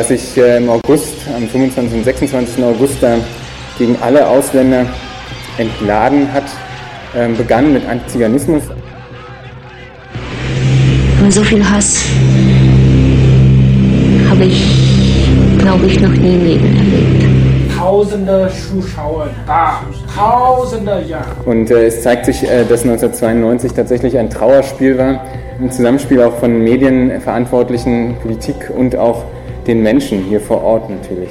dass sich äh, im August, am 25. und 26. August, da gegen alle Ausländer entladen hat, äh, begann mit Antiziganismus. Und so viel Hass habe ich, glaube ich, noch nie im Leben erlebt. Tausende Zuschauer da, Tausende, ja. Und äh, es zeigt sich, äh, dass 1992 tatsächlich ein Trauerspiel war, ein Zusammenspiel auch von Medienverantwortlichen, Politik und auch den Menschen hier vor Ort natürlich.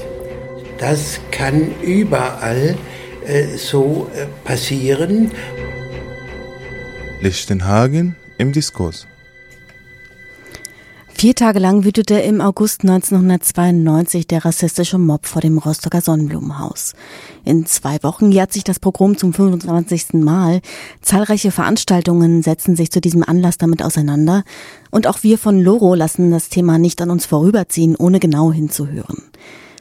Das kann überall äh, so äh, passieren. Lichtenhagen im Diskurs. Vier Tage lang wütete im August 1992 der rassistische Mob vor dem Rostocker Sonnenblumenhaus. In zwei Wochen jährt sich das Pogrom zum 25. Mal. Zahlreiche Veranstaltungen setzen sich zu diesem Anlass damit auseinander. Und auch wir von Loro lassen das Thema nicht an uns vorüberziehen, ohne genau hinzuhören.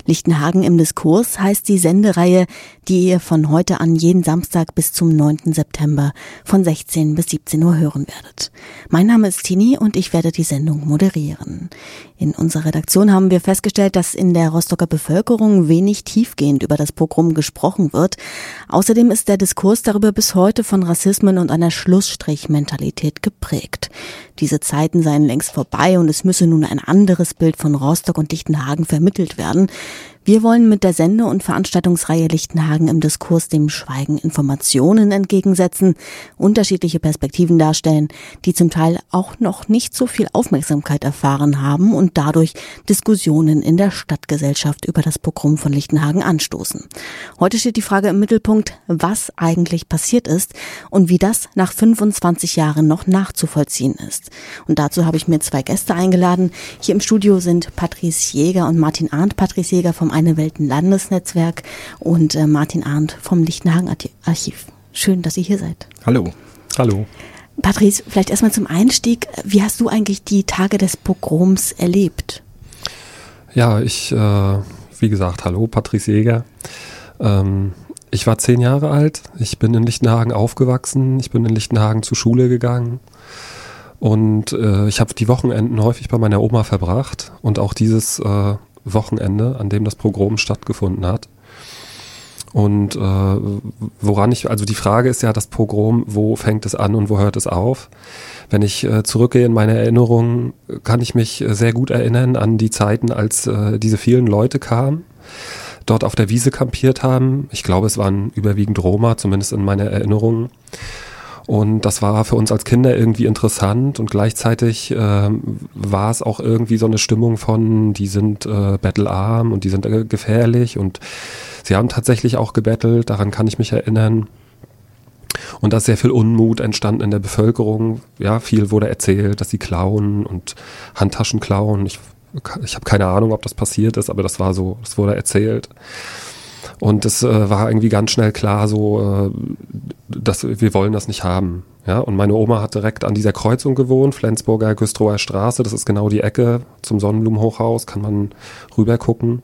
Lichtenhagen im Diskurs heißt die Sendereihe, die ihr von heute an jeden Samstag bis zum 9. September von 16 bis 17 Uhr hören werdet. Mein Name ist Tini und ich werde die Sendung moderieren. In unserer Redaktion haben wir festgestellt, dass in der Rostocker Bevölkerung wenig tiefgehend über das Pogrom gesprochen wird. Außerdem ist der Diskurs darüber bis heute von Rassismen und einer Schlussstrichmentalität geprägt. Diese Zeiten seien längst vorbei und es müsse nun ein anderes Bild von Rostock und Lichtenhagen vermittelt werden. Wir wollen mit der Sende- und Veranstaltungsreihe Lichtenhagen im Diskurs dem Schweigen Informationen entgegensetzen, unterschiedliche Perspektiven darstellen, die zum Teil auch noch nicht so viel Aufmerksamkeit erfahren haben und dadurch Diskussionen in der Stadtgesellschaft über das Pogrom von Lichtenhagen anstoßen. Heute steht die Frage im Mittelpunkt, was eigentlich passiert ist und wie das nach 25 Jahren noch nachzuvollziehen ist. Und dazu habe ich mir zwei Gäste eingeladen. Hier im Studio sind Patrice Jäger und Martin Arndt. Patrice Jäger vom eine Welten Landesnetzwerk und äh, Martin Arndt vom Lichtenhagen Archiv. Schön, dass ihr hier seid. Hallo. Hallo. Patrice, vielleicht erstmal zum Einstieg. Wie hast du eigentlich die Tage des Pogroms erlebt? Ja, ich, äh, wie gesagt, hallo, Patrice Jäger. Ähm, ich war zehn Jahre alt. Ich bin in Lichtenhagen aufgewachsen. Ich bin in Lichtenhagen zur Schule gegangen. Und äh, ich habe die Wochenenden häufig bei meiner Oma verbracht. Und auch dieses äh, Wochenende, an dem das Pogrom stattgefunden hat. Und äh, woran ich, also die Frage ist ja, das Pogrom, wo fängt es an und wo hört es auf? Wenn ich äh, zurückgehe in meine Erinnerungen, kann ich mich sehr gut erinnern an die Zeiten, als äh, diese vielen Leute kamen, dort auf der Wiese kampiert haben. Ich glaube, es waren überwiegend Roma, zumindest in meiner Erinnerung. Und das war für uns als Kinder irgendwie interessant und gleichzeitig äh, war es auch irgendwie so eine Stimmung von, die sind äh, battlearm und die sind äh, gefährlich und sie haben tatsächlich auch gebettelt, daran kann ich mich erinnern. Und da ist sehr viel Unmut entstanden in der Bevölkerung. Ja, viel wurde erzählt, dass sie klauen und Handtaschen klauen. Ich, ich habe keine Ahnung, ob das passiert ist, aber das war so, das wurde erzählt. Und es äh, war irgendwie ganz schnell klar, so, äh, dass wir wollen das nicht haben. Ja, und meine Oma hat direkt an dieser Kreuzung gewohnt, Flensburger Güstrower Straße. Das ist genau die Ecke zum Sonnenblumenhochhaus, kann man rüber gucken.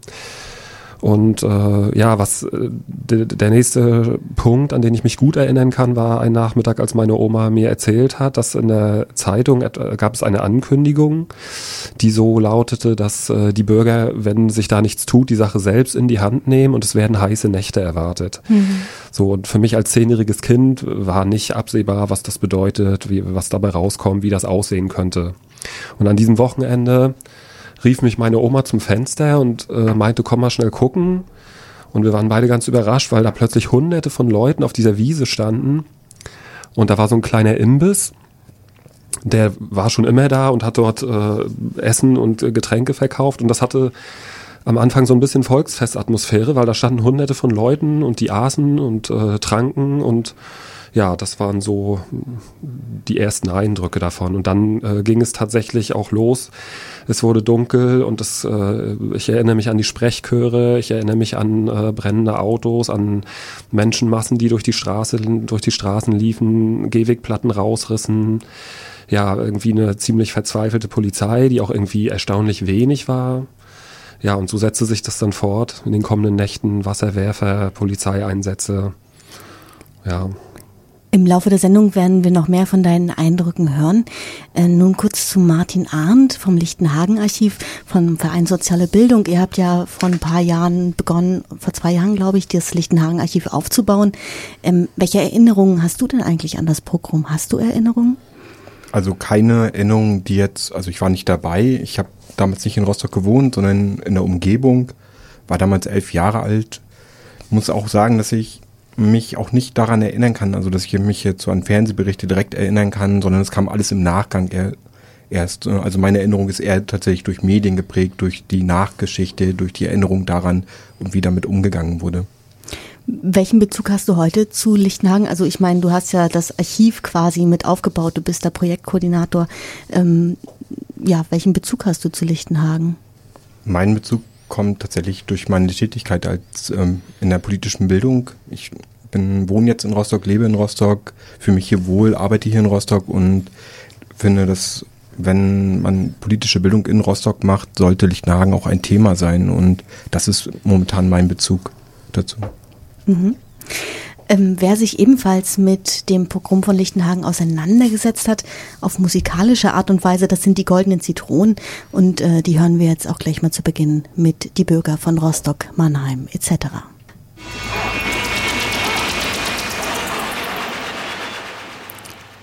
Und äh, ja, was äh, der nächste Punkt, an den ich mich gut erinnern kann, war ein Nachmittag, als meine Oma mir erzählt hat, dass in der Zeitung gab es eine Ankündigung, die so lautete, dass äh, die Bürger, wenn sich da nichts tut, die Sache selbst in die Hand nehmen und es werden heiße Nächte erwartet. Mhm. So, und für mich als zehnjähriges Kind war nicht absehbar, was das bedeutet, wie, was dabei rauskommt, wie das aussehen könnte. Und an diesem Wochenende rief mich meine Oma zum Fenster und äh, meinte, komm mal schnell gucken. Und wir waren beide ganz überrascht, weil da plötzlich hunderte von Leuten auf dieser Wiese standen. Und da war so ein kleiner Imbiss. Der war schon immer da und hat dort äh, Essen und äh, Getränke verkauft. Und das hatte am Anfang so ein bisschen Volksfestatmosphäre, weil da standen hunderte von Leuten und die aßen und äh, tranken und ja, das waren so die ersten Eindrücke davon. Und dann äh, ging es tatsächlich auch los. Es wurde dunkel und es, äh, ich erinnere mich an die Sprechchöre, ich erinnere mich an äh, brennende Autos, an Menschenmassen, die durch die Straße, durch die Straßen liefen, Gehwegplatten rausrissen. Ja, irgendwie eine ziemlich verzweifelte Polizei, die auch irgendwie erstaunlich wenig war. Ja, und so setzte sich das dann fort in den kommenden Nächten, Wasserwerfer, Polizeieinsätze. Ja, Im Laufe der Sendung werden wir noch mehr von deinen Eindrücken hören. Äh, nun kurz zu Martin Arndt vom Lichtenhagen-Archiv vom Verein Soziale Bildung. Ihr habt ja vor ein paar Jahren begonnen, vor zwei Jahren glaube ich, das Lichtenhagen-Archiv aufzubauen. Ähm, welche Erinnerungen hast du denn eigentlich an das Programm? Hast du Erinnerungen? Also keine Erinnerungen, die jetzt, also ich war nicht dabei. Ich habe damals nicht in Rostock gewohnt, sondern in der Umgebung. War damals elf Jahre alt. Muss auch sagen, dass ich mich auch nicht daran erinnern kann, also dass ich mich jetzt so an Fernsehberichte direkt erinnern kann, sondern es kam alles im Nachgang erst. Also meine Erinnerung ist eher tatsächlich durch Medien geprägt, durch die Nachgeschichte, durch die Erinnerung daran und wie damit umgegangen wurde. Welchen Bezug hast du heute zu Lichtenhagen? Also ich meine, du hast ja das Archiv quasi mit aufgebaut, du bist der Projektkoordinator. Ähm, ja, welchen Bezug hast du zu Lichtenhagen? Mein Bezug kommt tatsächlich durch meine Tätigkeit als ähm, in der politischen Bildung. Ich bin wohne jetzt in Rostock, lebe in Rostock, fühle mich hier wohl, arbeite hier in Rostock und finde, dass wenn man politische Bildung in Rostock macht, sollte Lichtenhagen auch ein Thema sein und das ist momentan mein Bezug dazu. Mhm. Ähm, wer sich ebenfalls mit dem Pogrom von Lichtenhagen auseinandergesetzt hat, auf musikalische Art und Weise, das sind die Goldenen Zitronen und äh, die hören wir jetzt auch gleich mal zu Beginn mit Die Bürger von Rostock, Mannheim etc.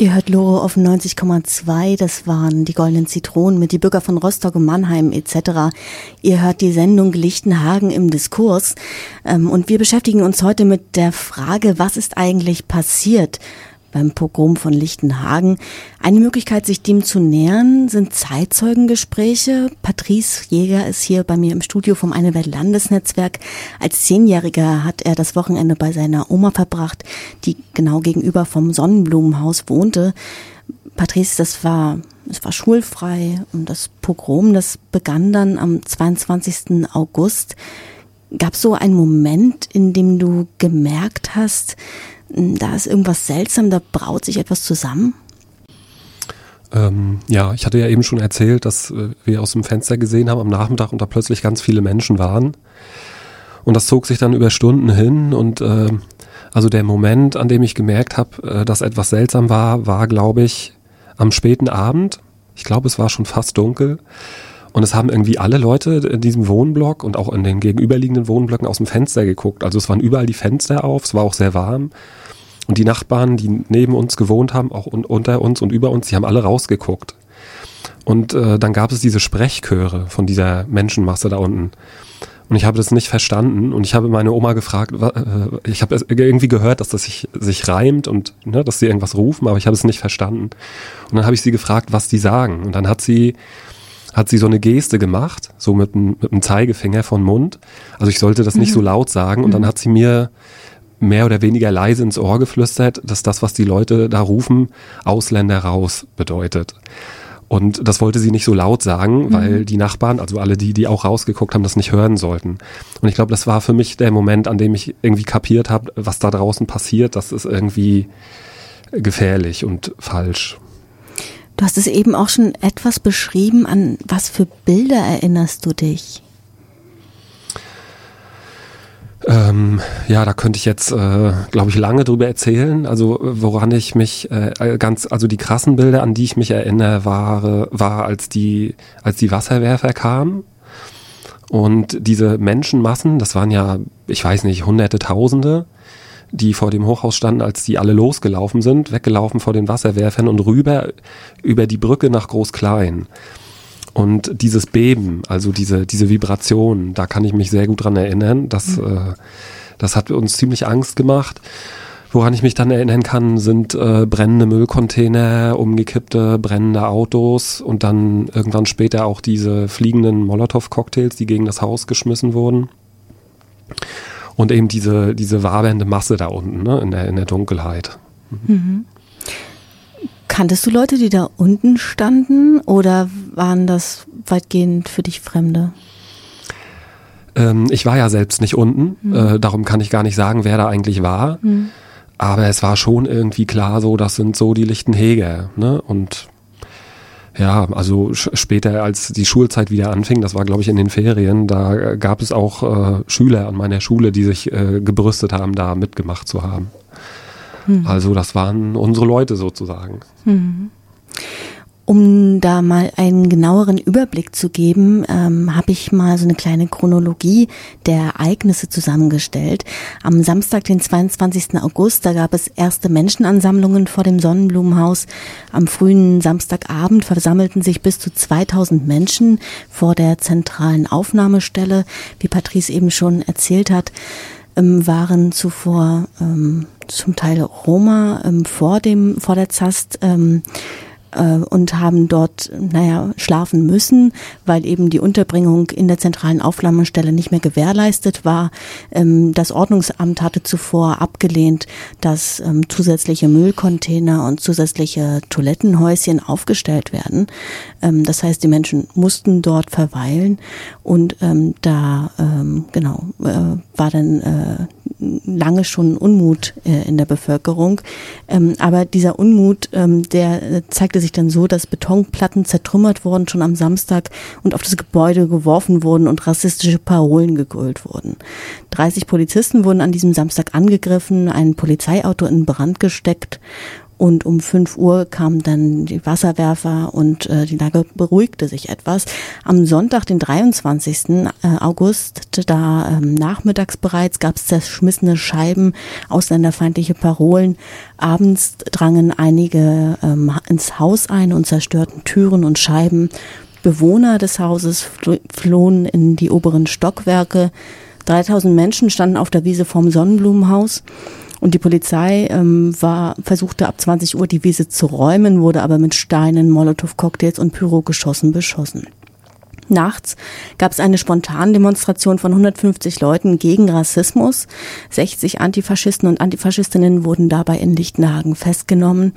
Ihr hört Loro auf 90,2, das waren die Goldenen Zitronen mit die Bürger von Rostock und Mannheim etc. Ihr hört die Sendung Lichtenhagen im Diskurs ähm, und wir beschäftigen uns heute mit der Frage, was ist eigentlich passiert beim Pogrom von Lichtenhagen. Eine Möglichkeit, sich dem zu nähern, sind Zeitzeugengespräche. Patrice Jäger ist hier bei mir im Studio vom Eine Welt Landesnetzwerk. Als Zehnjähriger hat er das Wochenende bei seiner Oma verbracht, die genau gegenüber vom Sonnenblumenhaus wohnte. Patrice, das war, es war schulfrei und das Pogrom, das begann dann am 22. August. Gab es so einen Moment, in dem du gemerkt hast, da ist irgendwas seltsam, da braut sich etwas zusammen? Ähm, ja, ich hatte ja eben schon erzählt, dass äh, wir aus dem Fenster gesehen haben am Nachmittag und da plötzlich ganz viele Menschen waren. Und das zog sich dann über Stunden hin und äh, also der Moment, an dem ich gemerkt habe, äh, dass etwas seltsam war, war, glaube ich, am späten Abend. Ich glaube, es war schon fast dunkel. Und es haben irgendwie alle Leute in diesem Wohnblock und auch in den gegenüberliegenden Wohnblöcken aus dem Fenster geguckt. Also es waren überall die Fenster auf, es war auch sehr warm. Und die Nachbarn, die neben uns gewohnt haben, auch un unter uns und über uns, die haben alle rausgeguckt. Und äh, dann gab es diese Sprechchöre von dieser Menschenmasse da unten. Und ich habe das nicht verstanden und ich habe meine Oma gefragt, äh, ich habe irgendwie gehört, dass das sich, sich reimt und ne, dass sie irgendwas rufen, aber ich habe es nicht verstanden. Und dann habe ich sie gefragt, was die sagen. Und dann hat sie hat sie so eine Geste gemacht, so mit, mit dem Zeigefinger von Mund. Also ich sollte das mhm. nicht so laut sagen. Und mhm. dann hat sie mir mehr oder weniger leise ins Ohr geflüstert, dass das, was die Leute da rufen, Ausländer raus bedeutet. Und das wollte sie nicht so laut sagen, mhm. weil die Nachbarn, also alle die, die auch rausgeguckt haben, das nicht hören sollten. Und ich glaube, das war für mich der Moment, an dem ich irgendwie kapiert habe, was da draußen passiert. Das ist irgendwie gefährlich und falsch. Du hast es eben auch schon etwas beschrieben. An was für Bilder erinnerst du dich? Ähm, ja, da könnte ich jetzt, äh, glaube ich, lange drüber erzählen. Also woran ich mich äh, ganz, also die krassen Bilder, an die ich mich erinnere, war, war als die, als die Wasserwerfer kamen und diese Menschenmassen, das waren ja, ich weiß nicht, Hunderte, Tausende, die vor dem Hochhaus standen, als die alle losgelaufen sind, weggelaufen vor den Wasserwerfern und rüber über die Brücke nach Groß-Klein. Und dieses Beben, also diese, diese Vibration, da kann ich mich sehr gut dran erinnern. Das, mhm. äh, das hat uns ziemlich Angst gemacht. Woran ich mich dann erinnern kann, sind äh, brennende Müllcontainer, umgekippte, brennende Autos und dann irgendwann später auch diese fliegenden Molotow-Cocktails, die gegen das Haus geschmissen wurden und eben diese, diese wabernde Masse da unten ne, in, der, in der Dunkelheit. Mhm. Kanntest du Leute, die da unten standen oder waren das weitgehend für dich Fremde? Ähm, ich war ja selbst nicht unten, mhm. äh, darum kann ich gar nicht sagen, wer da eigentlich war. Mhm. Aber es war schon irgendwie klar so, das sind so die lichten Heger. Ne? Und ja, also später, als die Schulzeit wieder anfing, das war glaube ich in den Ferien, da gab es auch äh, Schüler an meiner Schule, die sich äh, gebrüstet haben, da mitgemacht zu haben. Mhm. Also das waren unsere Leute sozusagen. Mhm. Um da mal einen genaueren Überblick zu geben, ähm, habe ich mal so eine kleine Chronologie der Ereignisse zusammengestellt. Am Samstag, den 22. August, da gab es erste Menschenansammlungen vor dem Sonnenblumenhaus. Am frühen Samstagabend versammelten sich bis zu 2000 Menschen vor der zentralen Aufnahmestelle. Wie Patrice eben schon erzählt hat, ähm, waren zuvor ähm, zum Teil Roma ähm, vor dem vor der Zast ähm, äh, und haben dort, naja, schlafen müssen, weil eben die Unterbringung in der zentralen Aufnahmestelle nicht mehr gewährleistet war. Ähm, das Ordnungsamt hatte zuvor abgelehnt, dass ähm, zusätzliche Müllcontainer und zusätzliche Toilettenhäuschen aufgestellt werden. Ähm, das heißt, die Menschen mussten dort verweilen und da, genau, äh, war dann äh, lange schon Unmut in der Bevölkerung. aber dieser Unmut, der zeigte sich dann so, dass Betonplatten zertrümmert wurden schon am Samstag und auf das Gebäude geworfen wurden und rassistische Parolen gegrölt wurden. 30 Polizisten wurden an diesem Samstag angegriffen, ein Polizeiauto in Brand gesteckt und um 5 Uhr kamen dann die Wasserwerfer und äh, die Lage beruhigte sich etwas. Am Sonntag, den 23. Äh, August, da ähm, nachmittags bereits gab es zerschmissene Scheiben, ausländerfeindliche Parolen. Abends drangen einige ähm, ins Haus ein und zerstörten Türen und Scheiben. Bewohner des Hauses flohen in die oberen Stockwerke. 3000 Menschen standen auf der Wiese vorm Sonnenblumenhaus. Und die Polizei ähm, war, versuchte ab 20 Uhr die Wiese zu räumen, wurde aber mit Steinen, Molotow-Cocktails und Pyrogeschossen beschossen. Nachts gab es eine Spontandemonstration von 150 Leuten gegen Rassismus. 60 Antifaschisten und Antifaschistinnen wurden dabei in Lichtenhagen festgenommen.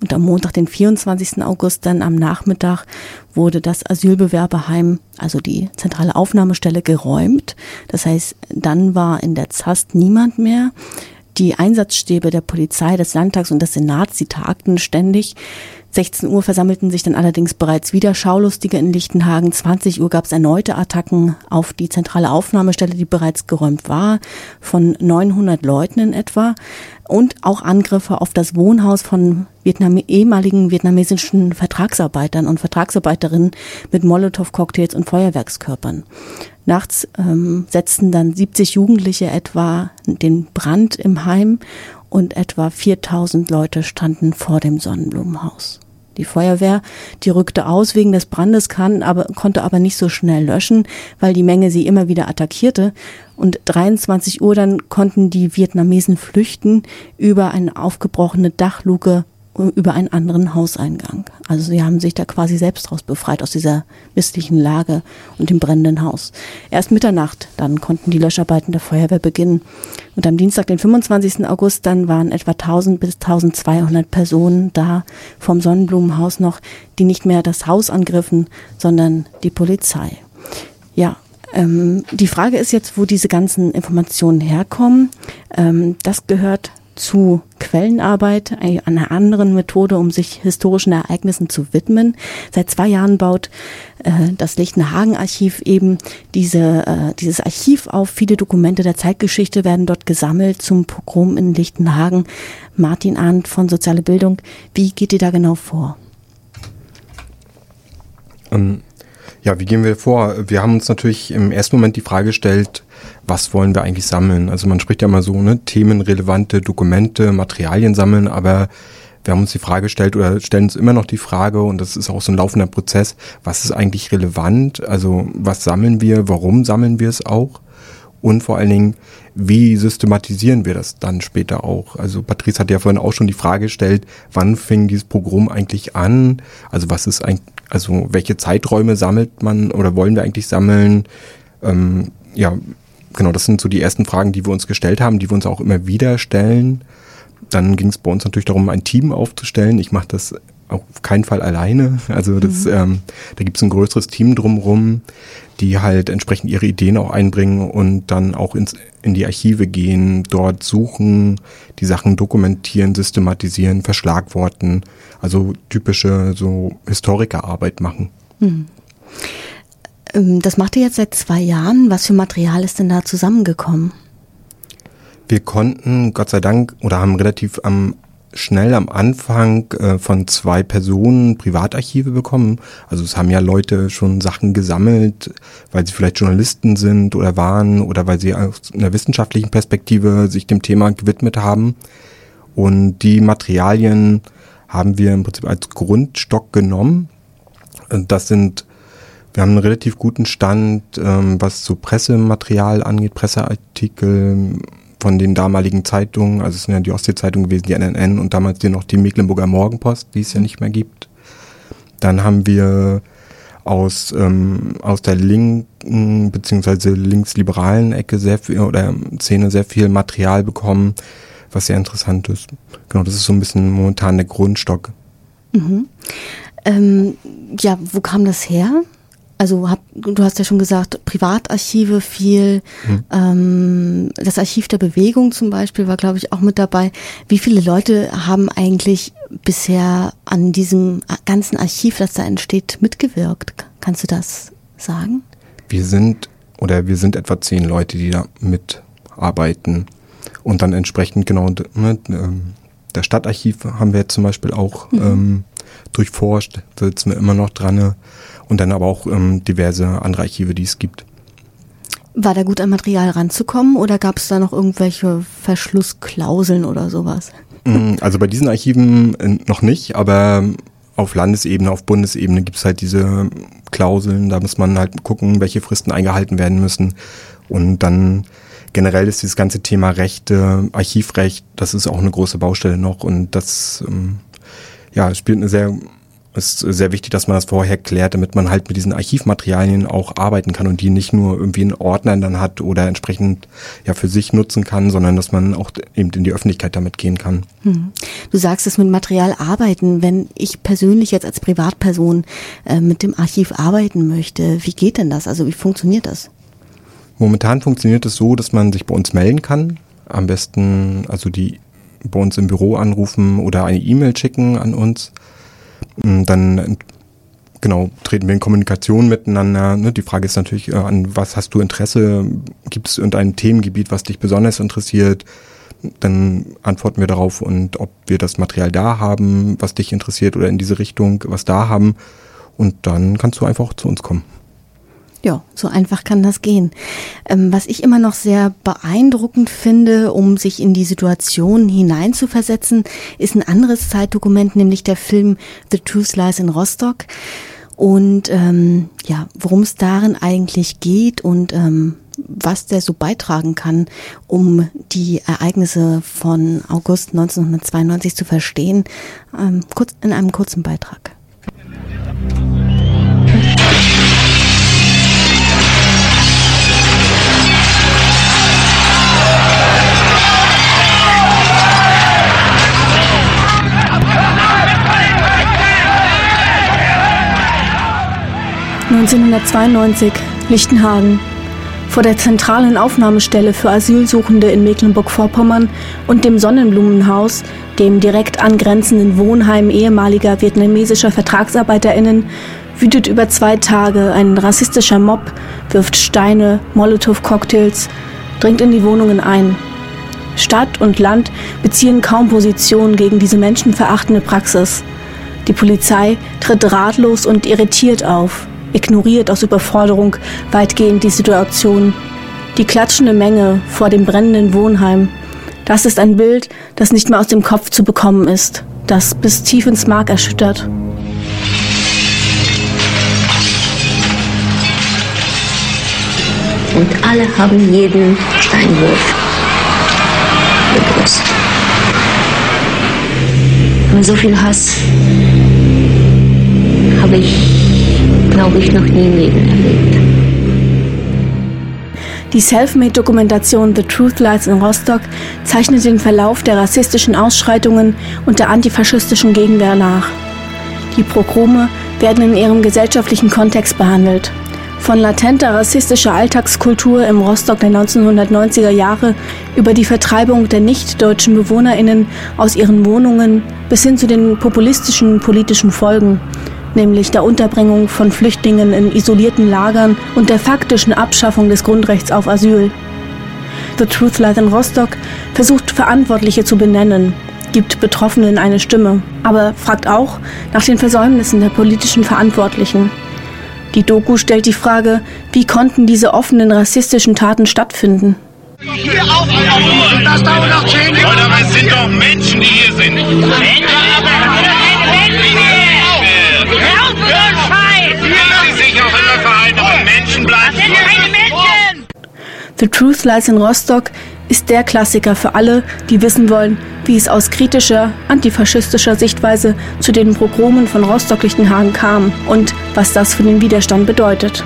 Und am Montag, den 24. August, dann am Nachmittag, wurde das Asylbewerberheim, also die zentrale Aufnahmestelle, geräumt. Das heißt, dann war in der ZAST niemand mehr. Die Einsatzstäbe der Polizei, des Landtags und des Senats, sie tagten ständig. 16 Uhr versammelten sich dann allerdings bereits wieder Schaulustige in Lichtenhagen. 20 Uhr gab es erneute Attacken auf die zentrale Aufnahmestelle, die bereits geräumt war, von 900 Leuten in etwa. Und auch Angriffe auf das Wohnhaus von Vietnam ehemaligen vietnamesischen Vertragsarbeitern und Vertragsarbeiterinnen mit Molotow-Cocktails und Feuerwerkskörpern. Nachts ähm, setzten dann 70 Jugendliche etwa den Brand im Heim und etwa 4000 Leute standen vor dem Sonnenblumenhaus. Die Feuerwehr, die rückte aus wegen des Brandes, kann, aber, konnte aber nicht so schnell löschen, weil die Menge sie immer wieder attackierte. Und 23 Uhr dann konnten die Vietnamesen flüchten über eine aufgebrochene Dachluke über einen anderen Hauseingang. Also sie haben sich da quasi selbst raus befreit aus dieser misslichen Lage und dem brennenden Haus. Erst Mitternacht, dann konnten die Löscharbeiten der Feuerwehr beginnen. Und am Dienstag, den 25. August, dann waren etwa 1000 bis 1200 Personen da vom Sonnenblumenhaus noch, die nicht mehr das Haus angriffen, sondern die Polizei. Ja, ähm, die Frage ist jetzt, wo diese ganzen Informationen herkommen. Ähm, das gehört zu Quellenarbeit, einer anderen Methode, um sich historischen Ereignissen zu widmen. Seit zwei Jahren baut äh, das Lichtenhagen-Archiv eben diese, äh, dieses Archiv auf. Viele Dokumente der Zeitgeschichte werden dort gesammelt zum Pogrom in Lichtenhagen. Martin Arndt von Soziale Bildung, wie geht ihr da genau vor? Ähm, ja, wie gehen wir vor? Wir haben uns natürlich im ersten Moment die Frage gestellt, was wollen wir eigentlich sammeln? Also man spricht ja mal so, ne, themenrelevante Dokumente, Materialien sammeln, aber wir haben uns die Frage gestellt oder stellen uns immer noch die Frage, und das ist auch so ein laufender Prozess, was ist eigentlich relevant? Also was sammeln wir? Warum sammeln wir es auch? Und vor allen Dingen, wie systematisieren wir das dann später auch? Also Patrice hat ja vorhin auch schon die Frage gestellt, wann fing dieses Programm eigentlich an? Also was ist eigentlich, also welche Zeiträume sammelt man oder wollen wir eigentlich sammeln? Ähm, ja, genau, das sind so die ersten Fragen, die wir uns gestellt haben, die wir uns auch immer wieder stellen. Dann ging es bei uns natürlich darum, ein Team aufzustellen. Ich mache das auf keinen Fall alleine. Also das, mhm. ähm, da gibt es ein größeres Team drumherum, die halt entsprechend ihre Ideen auch einbringen und dann auch ins, in die Archive gehen, dort suchen, die Sachen dokumentieren, systematisieren, verschlagworten. Also typische so Historikerarbeit machen. Mhm. Ähm, das macht ihr jetzt seit zwei Jahren. Was für Material ist denn da zusammengekommen? Wir konnten, Gott sei Dank, oder haben relativ am schnell am Anfang äh, von zwei Personen Privatarchive bekommen. Also es haben ja Leute schon Sachen gesammelt, weil sie vielleicht Journalisten sind oder waren oder weil sie aus einer wissenschaftlichen Perspektive sich dem Thema gewidmet haben. Und die Materialien haben wir im Prinzip als Grundstock genommen. Das sind, wir haben einen relativ guten Stand, ähm, was so Pressematerial angeht, Presseartikel, von den damaligen Zeitungen, also es sind ja die Ostsee-Zeitung gewesen, die NNN und damals noch die Mecklenburger Morgenpost, die es ja nicht mehr gibt. Dann haben wir aus, ähm, aus der linken beziehungsweise linksliberalen Ecke sehr viel oder Szene sehr viel Material bekommen, was sehr interessant ist. Genau, das ist so ein bisschen momentan der Grundstock. Mhm. Ähm, ja, wo kam das her? Also hab, du hast ja schon gesagt, Privatarchive viel, hm. ähm, das Archiv der Bewegung zum Beispiel war, glaube ich, auch mit dabei. Wie viele Leute haben eigentlich bisher an diesem ganzen Archiv, das da entsteht, mitgewirkt? Kannst du das sagen? Wir sind oder wir sind etwa zehn Leute, die da mitarbeiten und dann entsprechend genau ne, ähm, der Stadtarchiv haben wir jetzt zum Beispiel auch mhm. ähm, durchforscht, sitzen wir immer noch dran und dann aber auch ähm, diverse andere Archive, die es gibt. War da gut an Material ranzukommen oder gab es da noch irgendwelche Verschlussklauseln oder sowas? Mm, also bei diesen Archiven äh, noch nicht, aber auf Landesebene, auf Bundesebene gibt es halt diese Klauseln. Da muss man halt gucken, welche Fristen eingehalten werden müssen. Und dann generell ist dieses ganze Thema Rechte, Archivrecht, das ist auch eine große Baustelle noch und das ähm, ja, spielt eine sehr ist sehr wichtig, dass man das vorher klärt, damit man halt mit diesen Archivmaterialien auch arbeiten kann und die nicht nur irgendwie in Ordnern dann hat oder entsprechend ja für sich nutzen kann, sondern dass man auch eben in die Öffentlichkeit damit gehen kann. Hm. Du sagst es mit Material arbeiten. Wenn ich persönlich jetzt als Privatperson äh, mit dem Archiv arbeiten möchte, wie geht denn das? Also wie funktioniert das? Momentan funktioniert es so, dass man sich bei uns melden kann. Am besten also die bei uns im Büro anrufen oder eine E-Mail schicken an uns dann genau, treten wir in Kommunikation miteinander. Ne? Die Frage ist natürlich, äh, an was hast du Interesse? Gibt es irgendein Themengebiet, was dich besonders interessiert? Dann antworten wir darauf und ob wir das Material da haben, was dich interessiert oder in diese Richtung was da haben. Und dann kannst du einfach zu uns kommen. Ja, so einfach kann das gehen. Ähm, was ich immer noch sehr beeindruckend finde, um sich in die Situation hineinzuversetzen, ist ein anderes Zeitdokument, nämlich der Film The Truth Lies in Rostock. Und ähm, ja, worum es darin eigentlich geht und ähm, was der so beitragen kann, um die Ereignisse von August 1992 zu verstehen, ähm, kurz in einem kurzen Beitrag. 1992, Lichtenhagen. Vor der zentralen Aufnahmestelle für Asylsuchende in Mecklenburg-Vorpommern und dem Sonnenblumenhaus, dem direkt angrenzenden Wohnheim ehemaliger vietnamesischer VertragsarbeiterInnen, wütet über zwei Tage ein rassistischer Mob, wirft Steine, Molotow-Cocktails, dringt in die Wohnungen ein. Stadt und Land beziehen kaum Position gegen diese menschenverachtende Praxis. Die Polizei tritt ratlos und irritiert auf ignoriert aus Überforderung weitgehend die Situation. Die klatschende Menge vor dem brennenden Wohnheim. Das ist ein Bild, das nicht mehr aus dem Kopf zu bekommen ist, das bis tief ins Mark erschüttert. Und alle haben jeden Steinwurf begrüßt. Und so viel Hass habe ich glaube ich, noch nie im Leben erlebt. Die Selfmade-Dokumentation The Truth Lies in Rostock zeichnet den Verlauf der rassistischen Ausschreitungen und der antifaschistischen Gegenwehr nach. Die Progrome werden in ihrem gesellschaftlichen Kontext behandelt. Von latenter rassistischer Alltagskultur im Rostock der 1990er Jahre über die Vertreibung der nicht-deutschen BewohnerInnen aus ihren Wohnungen bis hin zu den populistischen politischen Folgen nämlich der Unterbringung von Flüchtlingen in isolierten Lagern und der faktischen Abschaffung des Grundrechts auf Asyl. The Truth Lies in Rostock versucht Verantwortliche zu benennen, gibt Betroffenen eine Stimme, aber fragt auch nach den Versäumnissen der politischen Verantwortlichen. Die Doku stellt die Frage, wie konnten diese offenen rassistischen Taten stattfinden? Hier auf, das dauert noch zehn Minuten. Aber es sind doch Menschen, die hier sind. Menschen, The Truth Lies in Rostock ist der Klassiker für alle, die wissen wollen, wie es aus kritischer, antifaschistischer Sichtweise zu den Pogromen von Rostock-Lichtenhagen kam und was das für den Widerstand bedeutet.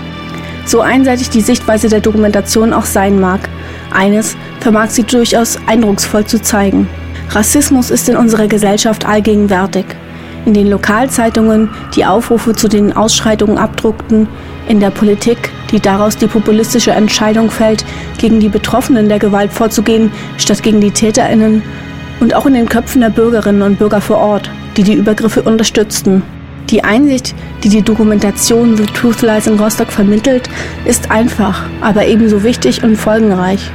So einseitig die Sichtweise der Dokumentation auch sein mag, eines vermag sie durchaus eindrucksvoll zu zeigen. Rassismus ist in unserer Gesellschaft allgegenwärtig. In den Lokalzeitungen, die Aufrufe zu den Ausschreitungen abdruckten, in der Politik, die daraus die populistische Entscheidung fällt, gegen die Betroffenen der Gewalt vorzugehen, statt gegen die Täterinnen, und auch in den Köpfen der Bürgerinnen und Bürger vor Ort, die die Übergriffe unterstützten. Die Einsicht, die die Dokumentation The Truth Lies in Rostock vermittelt, ist einfach, aber ebenso wichtig und folgenreich.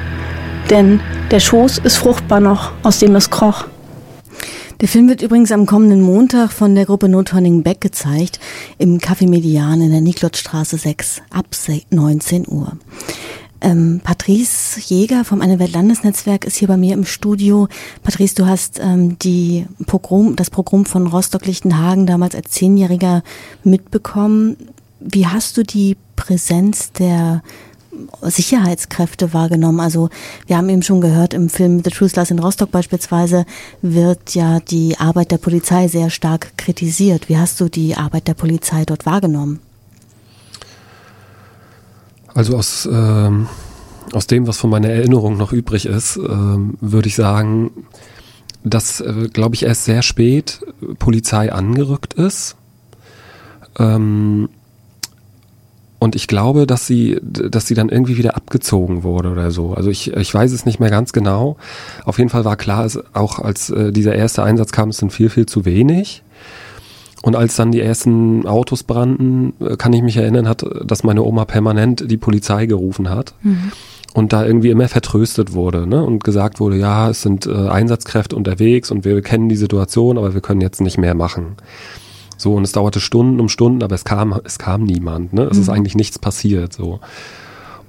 Denn der Schoß ist fruchtbar noch, aus dem es kroch. Der Film wird übrigens am kommenden Montag von der Gruppe Notturning Beck gezeigt, im Café Median in der Niklotzstraße 6 ab 19 Uhr. Ähm, Patrice Jäger vom Eine Welt Landesnetzwerk ist hier bei mir im Studio. Patrice, du hast ähm, die Pogrom, das Pogrom von Rostock-Lichtenhagen damals als Zehnjähriger mitbekommen. Wie hast du die Präsenz der Sicherheitskräfte wahrgenommen? Also wir haben eben schon gehört, im Film The Truth Lies in Rostock beispielsweise wird ja die Arbeit der Polizei sehr stark kritisiert. Wie hast du die Arbeit der Polizei dort wahrgenommen? Also aus, ähm, aus dem, was von meiner Erinnerung noch übrig ist, ähm, würde ich sagen, dass, äh, glaube ich, erst sehr spät Polizei angerückt ist. Ähm, und ich glaube, dass sie, dass sie dann irgendwie wieder abgezogen wurde oder so. Also ich, ich weiß es nicht mehr ganz genau. Auf jeden Fall war klar, es, auch als äh, dieser erste Einsatz kam, es sind viel, viel zu wenig. Und als dann die ersten Autos brannten, äh, kann ich mich erinnern, hat, dass meine Oma permanent die Polizei gerufen hat. Mhm. Und da irgendwie immer vertröstet wurde ne? und gesagt wurde, ja, es sind äh, Einsatzkräfte unterwegs und wir kennen die Situation, aber wir können jetzt nicht mehr machen. So, und es dauerte Stunden um Stunden, aber es kam, es kam niemand. Ne? Es mhm. ist eigentlich nichts passiert. So.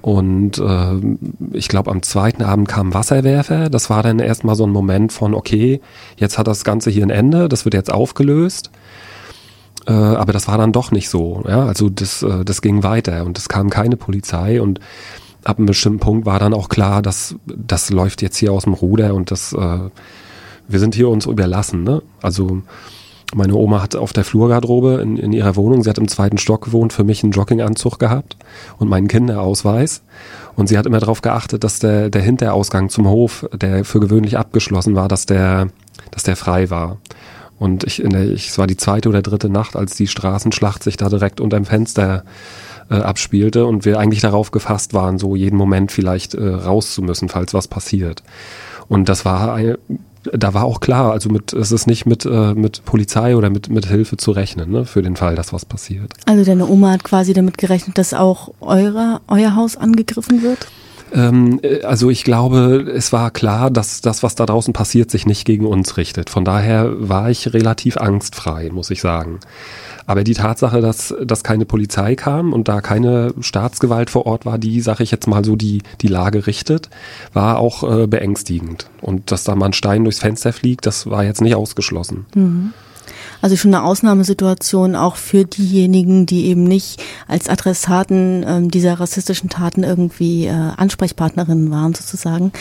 Und äh, ich glaube, am zweiten Abend kam Wasserwerfer. Das war dann erstmal so ein Moment von, okay, jetzt hat das Ganze hier ein Ende, das wird jetzt aufgelöst. Äh, aber das war dann doch nicht so. Ja? Also das, äh, das ging weiter und es kam keine Polizei und ab einem bestimmten Punkt war dann auch klar, dass das läuft jetzt hier aus dem Ruder und das äh, wir sind hier uns überlassen. Ne? Also meine Oma hat auf der Flurgarderobe in, in ihrer Wohnung, sie hat im zweiten Stock gewohnt, für mich einen Jogginganzug gehabt und meinen Kinderausweis. Und sie hat immer darauf geachtet, dass der, der Hinterausgang zum Hof, der für gewöhnlich abgeschlossen war, dass der, dass der frei war. Und ich, in der, ich, es war die zweite oder dritte Nacht, als die Straßenschlacht sich da direkt unterm Fenster äh, abspielte und wir eigentlich darauf gefasst waren, so jeden Moment vielleicht äh, raus zu müssen, falls was passiert. Und das war eine, da war auch klar, also mit, es ist nicht mit, äh, mit Polizei oder mit, mit Hilfe zu rechnen, ne, für den Fall, dass was passiert. Also deine Oma hat quasi damit gerechnet, dass auch eure, euer Haus angegriffen wird? Ähm, äh, also ich glaube, es war klar, dass das, was da draußen passiert, sich nicht gegen uns richtet. Von daher war ich relativ angstfrei, muss ich sagen. Aber die Tatsache, dass, dass keine Polizei kam und da keine Staatsgewalt vor Ort war, die, sage ich jetzt mal so, die, die Lage richtet, war auch äh, beängstigend. Und dass da mal ein Stein durchs Fenster fliegt, das war jetzt nicht ausgeschlossen. Mhm. Also schon eine Ausnahmesituation auch für diejenigen, die eben nicht als Adressaten ähm, dieser rassistischen Taten irgendwie äh, Ansprechpartnerinnen waren sozusagen.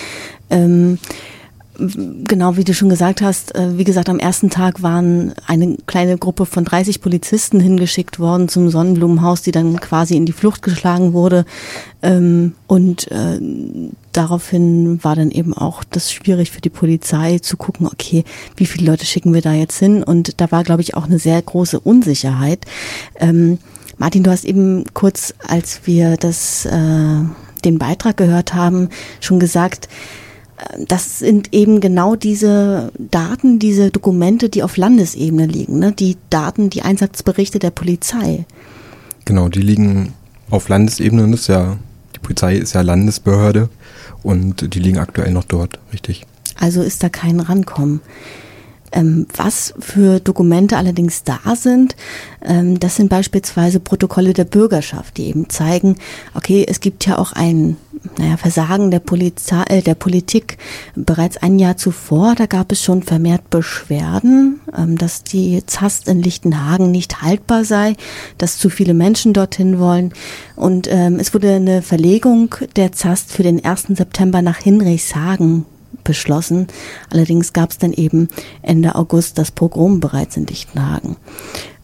Ähm, Genau, wie du schon gesagt hast, äh, wie gesagt, am ersten Tag waren eine kleine Gruppe von 30 Polizisten hingeschickt worden zum Sonnenblumenhaus, die dann quasi in die Flucht geschlagen wurde. Ähm, und äh, daraufhin war dann eben auch das schwierig für die Polizei zu gucken, okay, wie viele Leute schicken wir da jetzt hin? Und da war, glaube ich, auch eine sehr große Unsicherheit. Ähm, Martin, du hast eben kurz, als wir das, äh, den Beitrag gehört haben, schon gesagt, das sind eben genau diese Daten, diese Dokumente, die auf Landesebene liegen, ne? die Daten, die Einsatzberichte der Polizei. Genau, die liegen auf Landesebene. Das ist ja, die Polizei ist ja Landesbehörde und die liegen aktuell noch dort, richtig. Also ist da kein Rankommen. Ähm, was für Dokumente allerdings da sind, ähm, das sind beispielsweise Protokolle der Bürgerschaft, die eben zeigen, okay, es gibt ja auch ein naja, Versagen der, Polizei, äh, der Politik. Bereits ein Jahr zuvor, da gab es schon vermehrt Beschwerden, ähm, dass die Zast in Lichtenhagen nicht haltbar sei, dass zu viele Menschen dorthin wollen. Und ähm, es wurde eine Verlegung der Zast für den 1. September nach Hinrichshagen beschlossen. Allerdings gab es dann eben Ende August das Pogrom bereits in Lichtenhagen.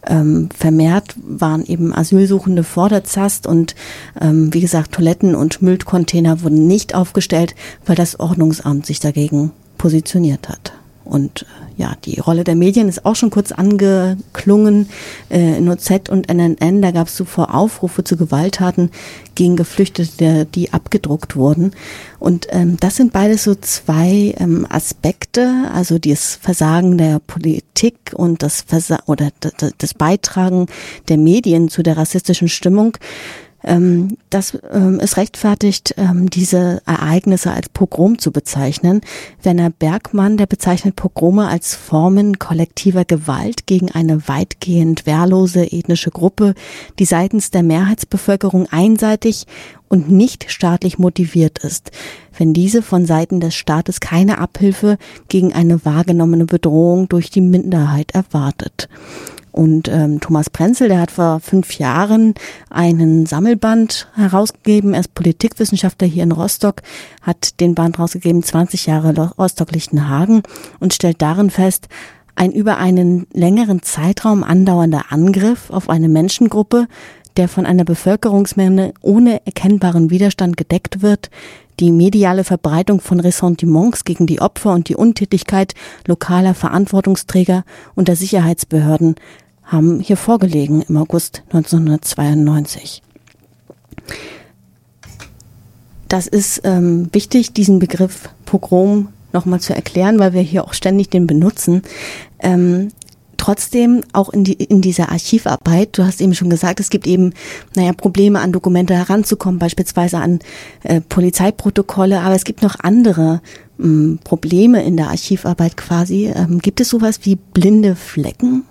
Ähm, vermehrt waren eben Asylsuchende vor der Zast und ähm, wie gesagt, Toiletten und Müllcontainer wurden nicht aufgestellt, weil das Ordnungsamt sich dagegen positioniert hat. Und äh, ja, die Rolle der Medien ist auch schon kurz angeklungen. Äh, in OZ und NNN, da gab es zuvor Aufrufe zu Gewalttaten gegen Geflüchtete, die abgedruckt wurden. Und ähm, das sind beides so zwei ähm, Aspekte, also das Versagen der Politik und das Versa oder das Beitragen der Medien zu der rassistischen Stimmung ähm, das ähm, es rechtfertigt, ähm, diese Ereignisse als Pogrom zu bezeichnen. Werner Bergmann, der bezeichnet Pogrome als Formen kollektiver Gewalt gegen eine weitgehend wehrlose ethnische Gruppe, die seitens der Mehrheitsbevölkerung einseitig und nicht staatlich motiviert ist, wenn diese von Seiten des Staates keine Abhilfe gegen eine wahrgenommene Bedrohung durch die Minderheit erwartet. Und ähm, Thomas Prenzel, der hat vor fünf Jahren einen Sammelband herausgegeben. Er ist Politikwissenschaftler hier in Rostock, hat den Band rausgegeben, 20 Jahre Rostock-Lichtenhagen und stellt darin fest, ein über einen längeren Zeitraum andauernder Angriff auf eine Menschengruppe, der von einer Bevölkerungsmenge ohne erkennbaren Widerstand gedeckt wird, die mediale Verbreitung von Ressentiments gegen die Opfer und die Untätigkeit lokaler Verantwortungsträger und der Sicherheitsbehörden haben hier vorgelegen im August 1992. Das ist ähm, wichtig, diesen Begriff Pogrom nochmal zu erklären, weil wir hier auch ständig den benutzen. Ähm, trotzdem auch in, die, in dieser Archivarbeit, du hast eben schon gesagt, es gibt eben, naja, Probleme an Dokumente heranzukommen, beispielsweise an äh, Polizeiprotokolle, aber es gibt noch andere ähm, Probleme in der Archivarbeit quasi. Ähm, gibt es sowas wie blinde Flecken?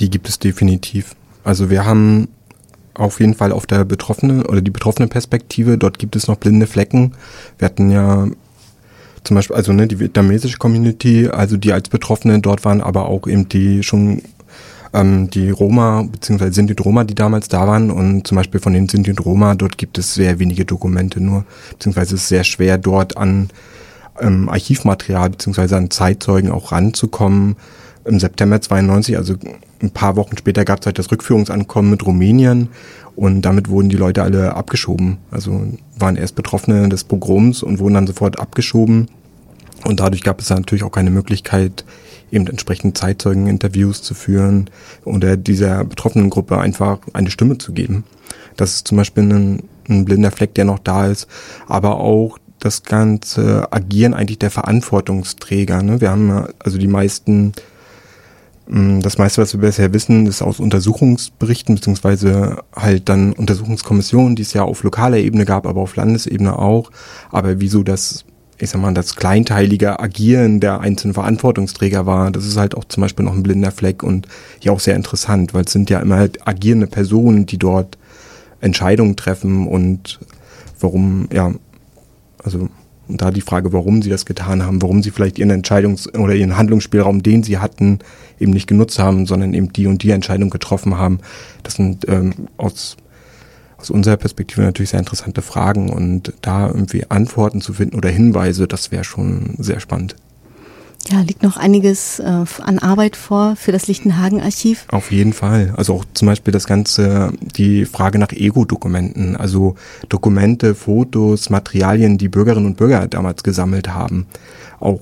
Die gibt es definitiv. Also wir haben auf jeden Fall auf der betroffenen oder die betroffene Perspektive, dort gibt es noch blinde Flecken. Wir hatten ja zum Beispiel, also ne, die vietnamesische Community, also die als Betroffene dort waren, aber auch eben die schon ähm, die Roma, beziehungsweise sind die Roma, die damals da waren. Und zum Beispiel von den Sinti und Roma, dort gibt es sehr wenige Dokumente nur, beziehungsweise es ist sehr schwer dort an ähm, Archivmaterial beziehungsweise an Zeitzeugen auch ranzukommen. Im September 92, also ein paar Wochen später, gab es halt das Rückführungsankommen mit Rumänien und damit wurden die Leute alle abgeschoben. Also waren erst Betroffene des Pogroms und wurden dann sofort abgeschoben. Und dadurch gab es natürlich auch keine Möglichkeit, eben entsprechend Zeitzeugeninterviews zu führen oder dieser betroffenen Gruppe einfach eine Stimme zu geben. Das ist zum Beispiel ein, ein blinder Fleck, der noch da ist, aber auch das ganze Agieren eigentlich der Verantwortungsträger. Ne? Wir haben also die meisten das meiste, was wir bisher wissen, ist aus Untersuchungsberichten, beziehungsweise halt dann Untersuchungskommissionen, die es ja auf lokaler Ebene gab, aber auf Landesebene auch. Aber wieso das, ich sag mal, das kleinteilige Agieren der einzelnen Verantwortungsträger war, das ist halt auch zum Beispiel noch ein blinder Fleck und ja auch sehr interessant, weil es sind ja immer halt agierende Personen, die dort Entscheidungen treffen und warum, ja, also und da die Frage, warum sie das getan haben, warum sie vielleicht ihren Entscheidungs- oder ihren Handlungsspielraum, den sie hatten, eben nicht genutzt haben, sondern eben die und die Entscheidung getroffen haben. Das sind ähm, aus, aus unserer Perspektive natürlich sehr interessante Fragen und da irgendwie Antworten zu finden oder Hinweise, das wäre schon sehr spannend. Ja, liegt noch einiges äh, an Arbeit vor für das Lichtenhagen-Archiv. Auf jeden Fall. Also auch zum Beispiel das Ganze, die Frage nach Ego-Dokumenten, also Dokumente, Fotos, Materialien, die Bürgerinnen und Bürger damals gesammelt haben. Auch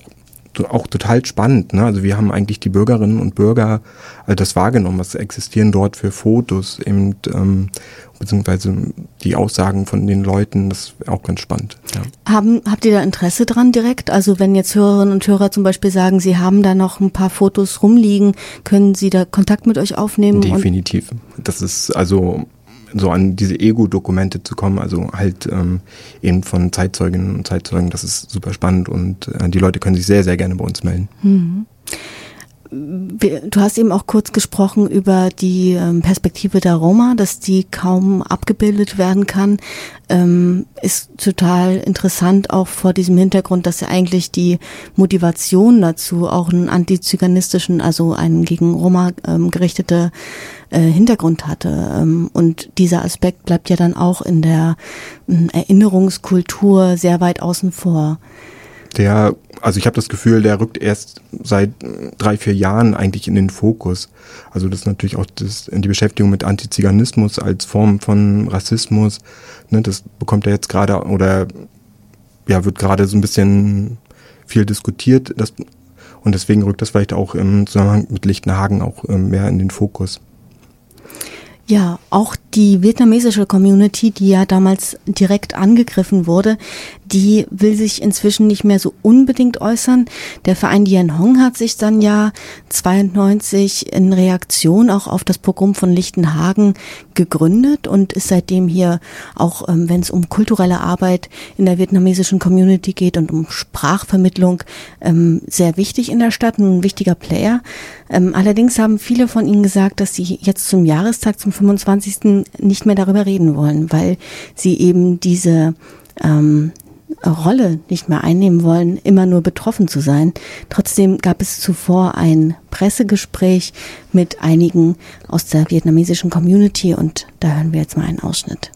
auch total spannend. Ne? Also wir haben eigentlich die Bürgerinnen und Bürger also das wahrgenommen, was existieren dort für Fotos, eben, ähm, beziehungsweise die Aussagen von den Leuten, das ist auch ganz spannend. Ja. Haben, habt ihr da Interesse dran direkt? Also wenn jetzt Hörerinnen und Hörer zum Beispiel sagen, sie haben da noch ein paar Fotos rumliegen, können sie da Kontakt mit euch aufnehmen? Definitiv. Das ist also so an diese Ego-Dokumente zu kommen, also halt ähm, eben von Zeitzeuginnen und Zeitzeugen, das ist super spannend und äh, die Leute können sich sehr, sehr gerne bei uns melden. Mhm. Du hast eben auch kurz gesprochen über die ähm, Perspektive der Roma, dass die kaum abgebildet werden kann. Ähm, ist total interessant auch vor diesem Hintergrund, dass ja eigentlich die Motivation dazu auch einen antizyganistischen, also einen gegen Roma ähm, gerichtete äh, Hintergrund hatte. und dieser Aspekt bleibt ja dann auch in der Erinnerungskultur sehr weit außen vor. Der also ich habe das Gefühl, der rückt erst seit drei, vier Jahren eigentlich in den Fokus. Also das ist natürlich auch das, die Beschäftigung mit Antiziganismus als Form von Rassismus. Ne, das bekommt er jetzt gerade oder ja, wird gerade so ein bisschen viel diskutiert. Das, und deswegen rückt das vielleicht auch im Zusammenhang mit Lichtenhagen auch ähm, mehr in den Fokus. Ja, auch die vietnamesische Community, die ja damals direkt angegriffen wurde, die will sich inzwischen nicht mehr so unbedingt äußern. Der Verein Dien Hong hat sich dann ja 92 in Reaktion auch auf das Pogrom von Lichtenhagen gegründet und ist seitdem hier auch, ähm, wenn es um kulturelle Arbeit in der vietnamesischen Community geht und um Sprachvermittlung, ähm, sehr wichtig in der Stadt, ein wichtiger Player. Ähm, allerdings haben viele von ihnen gesagt, dass sie jetzt zum Jahrestag, zum 25. nicht mehr darüber reden wollen, weil sie eben diese ähm, Rolle nicht mehr einnehmen wollen, immer nur betroffen zu sein. Trotzdem gab es zuvor ein Pressegespräch mit einigen aus der vietnamesischen Community und da hören wir jetzt mal einen Ausschnitt.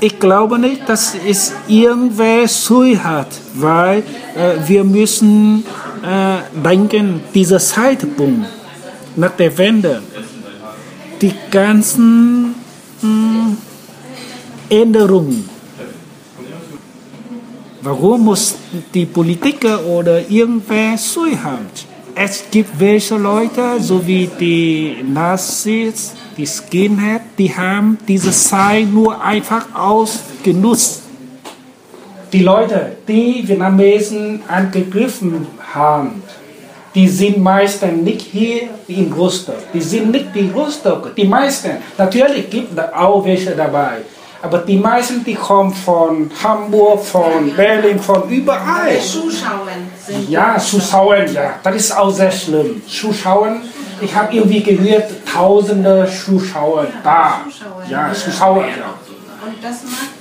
Ich glaube nicht, dass es irgendwer Sui hat, weil äh, wir müssen äh, denken, dieser Zeitpunkt nach der Wende, die ganzen mh, hm, Änderungen Warum muss die Politiker oder irgendwer haben? Es gibt welche Leute, so wie die Nazis, die Skinhead, die haben diese Zeit nur einfach ausgenutzt. Die Leute, die Vietnamesen angegriffen haben, die sind meistens nicht hier in Rostock. Die sind nicht in Rostock. Die meisten, natürlich gibt es auch welche dabei. Aber die meisten, die kommen von Hamburg, von Berlin, von überall. Zuschauen. Ja, Zuschauen, ja. Das ist auch sehr schlimm. Zuschauen, ich habe irgendwie gehört, tausende Zuschauer da. Ja, Zuschauer, ja.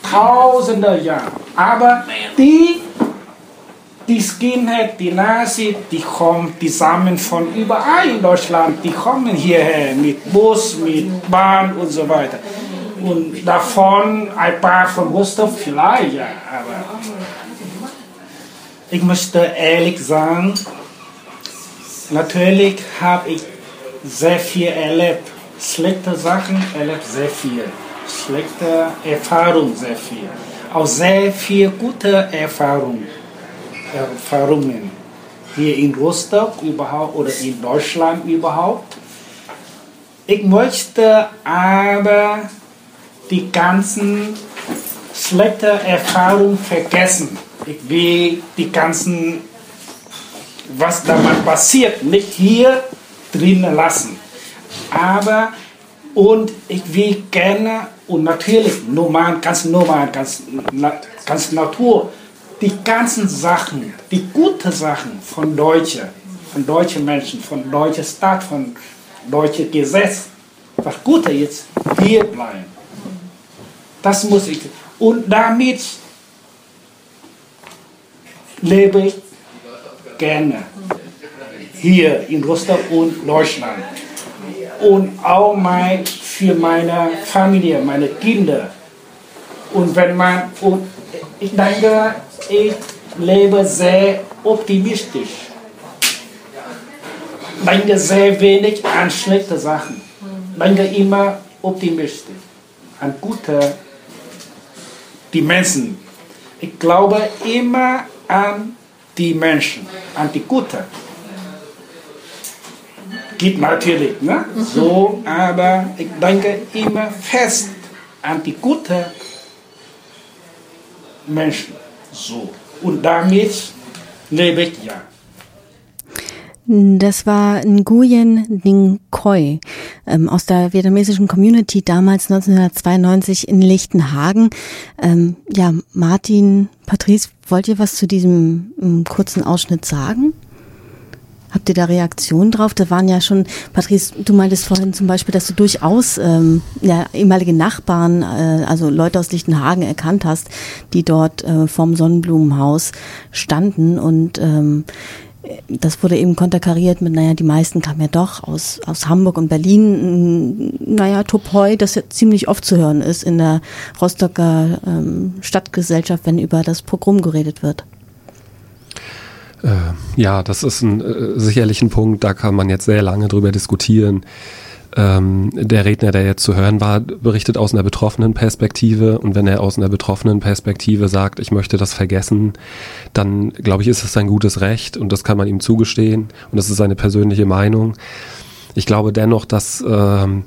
Tausende, ja. Aber die, die Skinhead, die Nazi, die kommen zusammen von überall in Deutschland. Die kommen hierher mit Bus, mit Bahn und so weiter. Und davon ein paar von Gustav vielleicht, ja, aber ich möchte ehrlich sagen, natürlich habe ich sehr viel erlebt. Schlechte Sachen erlebt sehr viel. Schlechte Erfahrungen sehr viel. Auch sehr viel gute Erfahrungen. Erfahrungen. Hier in Rostock überhaupt oder in Deutschland überhaupt. Ich möchte aber die ganzen schlechten Erfahrungen vergessen. Ich will die ganzen, was damals passiert, nicht hier drinnen lassen. Aber, und ich will gerne, und natürlich normal, ganz normal, ganz, ganz Natur, die ganzen Sachen, die guten Sachen von Deutschen, von deutschen Menschen, von deutscher Staat, von deutschem Gesetz, was Gute jetzt hier bleiben. Das muss ich. Und damit lebe ich gerne hier in Rostock und Deutschland. Und auch mein, für meine Familie, meine Kinder. Und wenn man, und ich denke, ich lebe sehr optimistisch. Denke sehr wenig an schlechte Sachen. Denke immer optimistisch, an gute die Menschen. Ich glaube immer an die Menschen, an die Gute. Gibt natürlich, ne? So, aber ich denke immer fest an die guten Menschen. So. Und damit lebe ich ja. Das war Nguyen Ninh Khoi ähm, aus der vietnamesischen Community damals 1992 in Lichtenhagen. Ähm, ja, Martin, Patrice, wollt ihr was zu diesem ähm, kurzen Ausschnitt sagen? Habt ihr da Reaktionen drauf? Da waren ja schon, Patrice, du meintest vorhin zum Beispiel, dass du durchaus ähm, ja, ehemalige Nachbarn, äh, also Leute aus Lichtenhagen erkannt hast, die dort äh, vorm Sonnenblumenhaus standen und ähm, das wurde eben konterkariert mit, naja, die meisten kamen ja doch aus, aus Hamburg und Berlin. Naja, Topoi, das ja ziemlich oft zu hören ist in der Rostocker ähm, Stadtgesellschaft, wenn über das Pogrom geredet wird. Äh, ja, das ist ein, äh, sicherlich ein Punkt, da kann man jetzt sehr lange drüber diskutieren. Ähm, der Redner, der jetzt zu hören war, berichtet aus einer betroffenen Perspektive und wenn er aus einer betroffenen Perspektive sagt, ich möchte das vergessen, dann glaube ich, ist es sein gutes Recht und das kann man ihm zugestehen und das ist seine persönliche Meinung. Ich glaube dennoch, dass, ähm,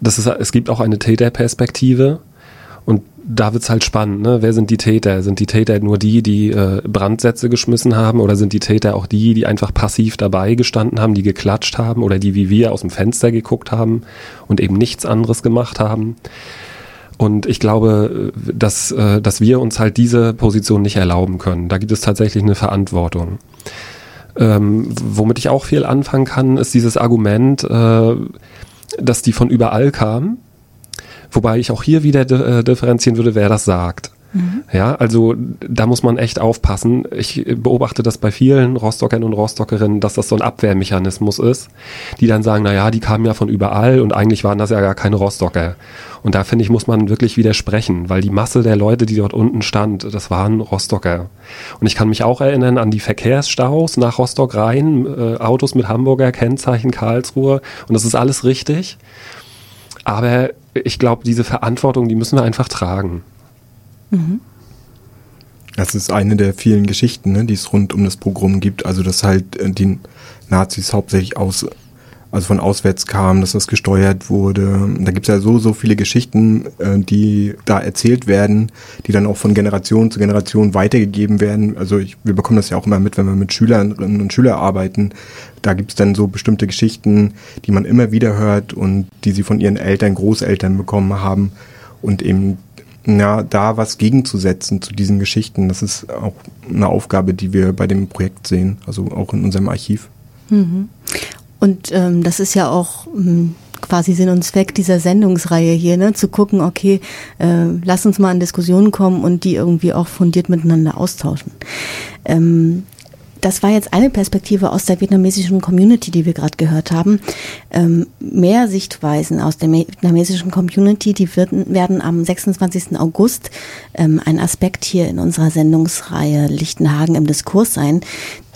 dass es, es gibt auch eine Täterperspektive und da wird's halt spannend, ne? Wer sind die Täter? Sind die Täter nur die, die äh, Brandsätze geschmissen haben oder sind die Täter auch die, die einfach passiv dabei gestanden haben, die geklatscht haben oder die wie wir aus dem Fenster geguckt haben und eben nichts anderes gemacht haben? Und ich glaube, dass, äh, dass wir uns halt diese Position nicht erlauben können. Da gibt es tatsächlich eine Verantwortung. Ähm, womit ich auch viel anfangen kann, ist dieses Argument, äh, dass die von überall kamen Wobei ich auch hier wieder äh, differenzieren würde, wer das sagt. Mhm. Ja, also da muss man echt aufpassen. Ich beobachte das bei vielen Rostockern und Rostockerinnen, dass das so ein Abwehrmechanismus ist, die dann sagen, na ja, die kamen ja von überall und eigentlich waren das ja gar keine Rostocker. Und da finde ich, muss man wirklich widersprechen, weil die Masse der Leute, die dort unten stand, das waren Rostocker. Und ich kann mich auch erinnern an die Verkehrsstaus nach Rostock rein, äh, Autos mit Hamburger Kennzeichen Karlsruhe und das ist alles richtig. Aber ich glaube, diese Verantwortung, die müssen wir einfach tragen. Mhm. Das ist eine der vielen Geschichten, ne, die es rund um das Programm gibt. Also, dass halt äh, die Nazis hauptsächlich aus also von auswärts kam, dass das gesteuert wurde. Da gibt's ja so, so viele Geschichten, äh, die da erzählt werden, die dann auch von Generation zu Generation weitergegeben werden. Also ich, wir bekommen das ja auch immer mit, wenn wir mit Schülerinnen und Schülern arbeiten. Da gibt's dann so bestimmte Geschichten, die man immer wieder hört und die sie von ihren Eltern, Großeltern bekommen haben. Und eben ja, da was gegenzusetzen zu diesen Geschichten, das ist auch eine Aufgabe, die wir bei dem Projekt sehen, also auch in unserem Archiv. Mhm. Und ähm, das ist ja auch ähm, quasi Sinn und Zweck dieser Sendungsreihe hier, ne? zu gucken, okay, äh, lass uns mal in Diskussionen kommen und die irgendwie auch fundiert miteinander austauschen. Ähm, das war jetzt eine Perspektive aus der vietnamesischen Community, die wir gerade gehört haben. Ähm, mehr Sichtweisen aus der vietnamesischen Community, die werden, werden am 26. August ähm, ein Aspekt hier in unserer Sendungsreihe Lichtenhagen im Diskurs sein,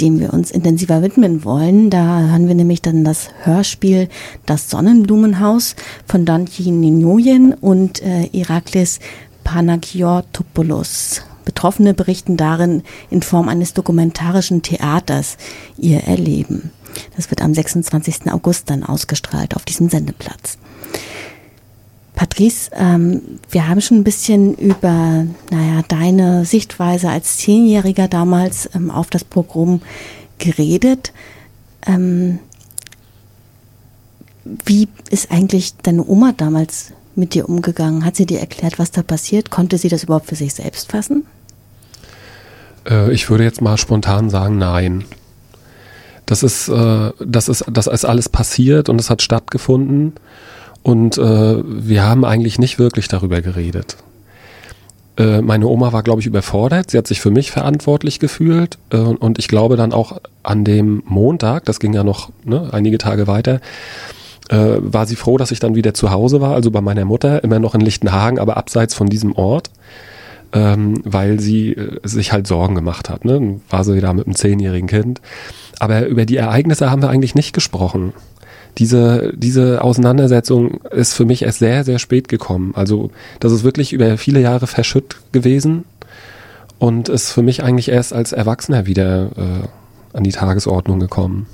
dem wir uns intensiver widmen wollen. Da hören wir nämlich dann das Hörspiel Das Sonnenblumenhaus von Dante Ninoyen und äh, Iraklis Panagiotopoulos. Betroffene berichten darin in Form eines dokumentarischen Theaters ihr Erleben. Das wird am 26. August dann ausgestrahlt auf diesem Sendeplatz. Patrice, ähm, wir haben schon ein bisschen über, naja, deine Sichtweise als Zehnjähriger damals ähm, auf das Programm geredet. Ähm, wie ist eigentlich deine Oma damals mit dir umgegangen? Hat sie dir erklärt, was da passiert? Konnte sie das überhaupt für sich selbst fassen? Äh, ich würde jetzt mal spontan sagen, nein. Das ist, äh, das ist, das ist alles passiert und es hat stattgefunden und äh, wir haben eigentlich nicht wirklich darüber geredet. Äh, meine Oma war, glaube ich, überfordert. Sie hat sich für mich verantwortlich gefühlt äh, und ich glaube dann auch an dem Montag, das ging ja noch ne, einige Tage weiter, äh, war sie froh, dass ich dann wieder zu Hause war, also bei meiner Mutter, immer noch in Lichtenhagen, aber abseits von diesem Ort ähm, weil sie äh, sich halt Sorgen gemacht hat. Ne? War sie da mit einem zehnjährigen Kind. Aber über die Ereignisse haben wir eigentlich nicht gesprochen. Diese, diese Auseinandersetzung ist für mich erst sehr, sehr spät gekommen. Also das ist wirklich über viele Jahre verschütt gewesen und ist für mich eigentlich erst als Erwachsener wieder äh, an die Tagesordnung gekommen.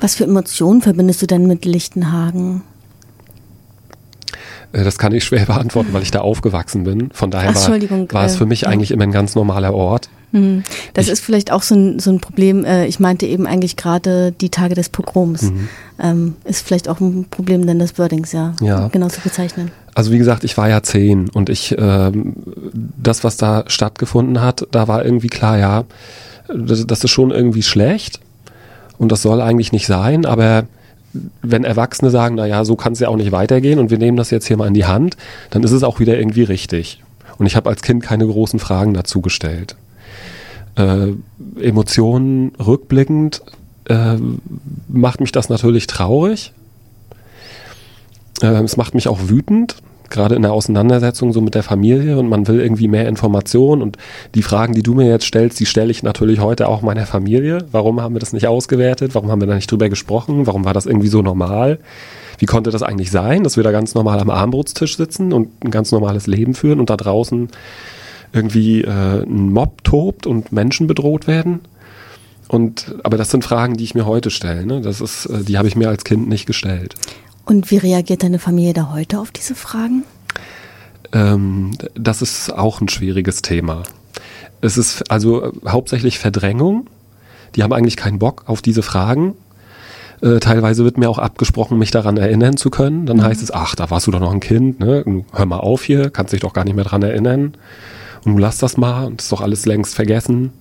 Was für Emotionen verbindest du denn mit Lichtenhagen? Äh, das kann ich schwer beantworten, weil ich da aufgewachsen bin. Von daher war, war es für mich äh, eigentlich immer ein ganz normaler Ort. Hm. Das ich, ist vielleicht auch so ein, so ein Problem. Äh, ich meinte eben eigentlich gerade die Tage des Pogroms. Mhm. Ähm, ist vielleicht auch ein Problem denn des Wordings, ja, ja. genau zu bezeichnen. Also wie gesagt, ich war ja zehn und ich, ähm, das, was da stattgefunden hat, da war irgendwie klar, ja, das, das ist schon irgendwie schlecht und das soll eigentlich nicht sein, aber wenn Erwachsene sagen, na ja, so kann es ja auch nicht weitergehen und wir nehmen das jetzt hier mal in die Hand, dann ist es auch wieder irgendwie richtig. Und ich habe als Kind keine großen Fragen dazu gestellt. Äh, Emotionen rückblickend äh, macht mich das natürlich traurig. Äh, es macht mich auch wütend, gerade in der Auseinandersetzung so mit der Familie und man will irgendwie mehr Informationen und die Fragen, die du mir jetzt stellst, die stelle ich natürlich heute auch meiner Familie. Warum haben wir das nicht ausgewertet? Warum haben wir da nicht drüber gesprochen? Warum war das irgendwie so normal? Wie konnte das eigentlich sein, dass wir da ganz normal am Armbrutstisch sitzen und ein ganz normales Leben führen und da draußen irgendwie äh, ein Mob tobt und Menschen bedroht werden? Und aber das sind Fragen, die ich mir heute stelle. Ne? Das ist, äh, die habe ich mir als Kind nicht gestellt. Und wie reagiert deine Familie da heute auf diese Fragen? Ähm, das ist auch ein schwieriges Thema. Es ist also hauptsächlich Verdrängung. Die haben eigentlich keinen Bock auf diese Fragen. Äh, teilweise wird mir auch abgesprochen, mich daran erinnern zu können. Dann mhm. heißt es, ach, da warst du doch noch ein Kind, ne? Hör mal auf hier, kannst dich doch gar nicht mehr daran erinnern. Und du lass das mal und ist doch alles längst vergessen.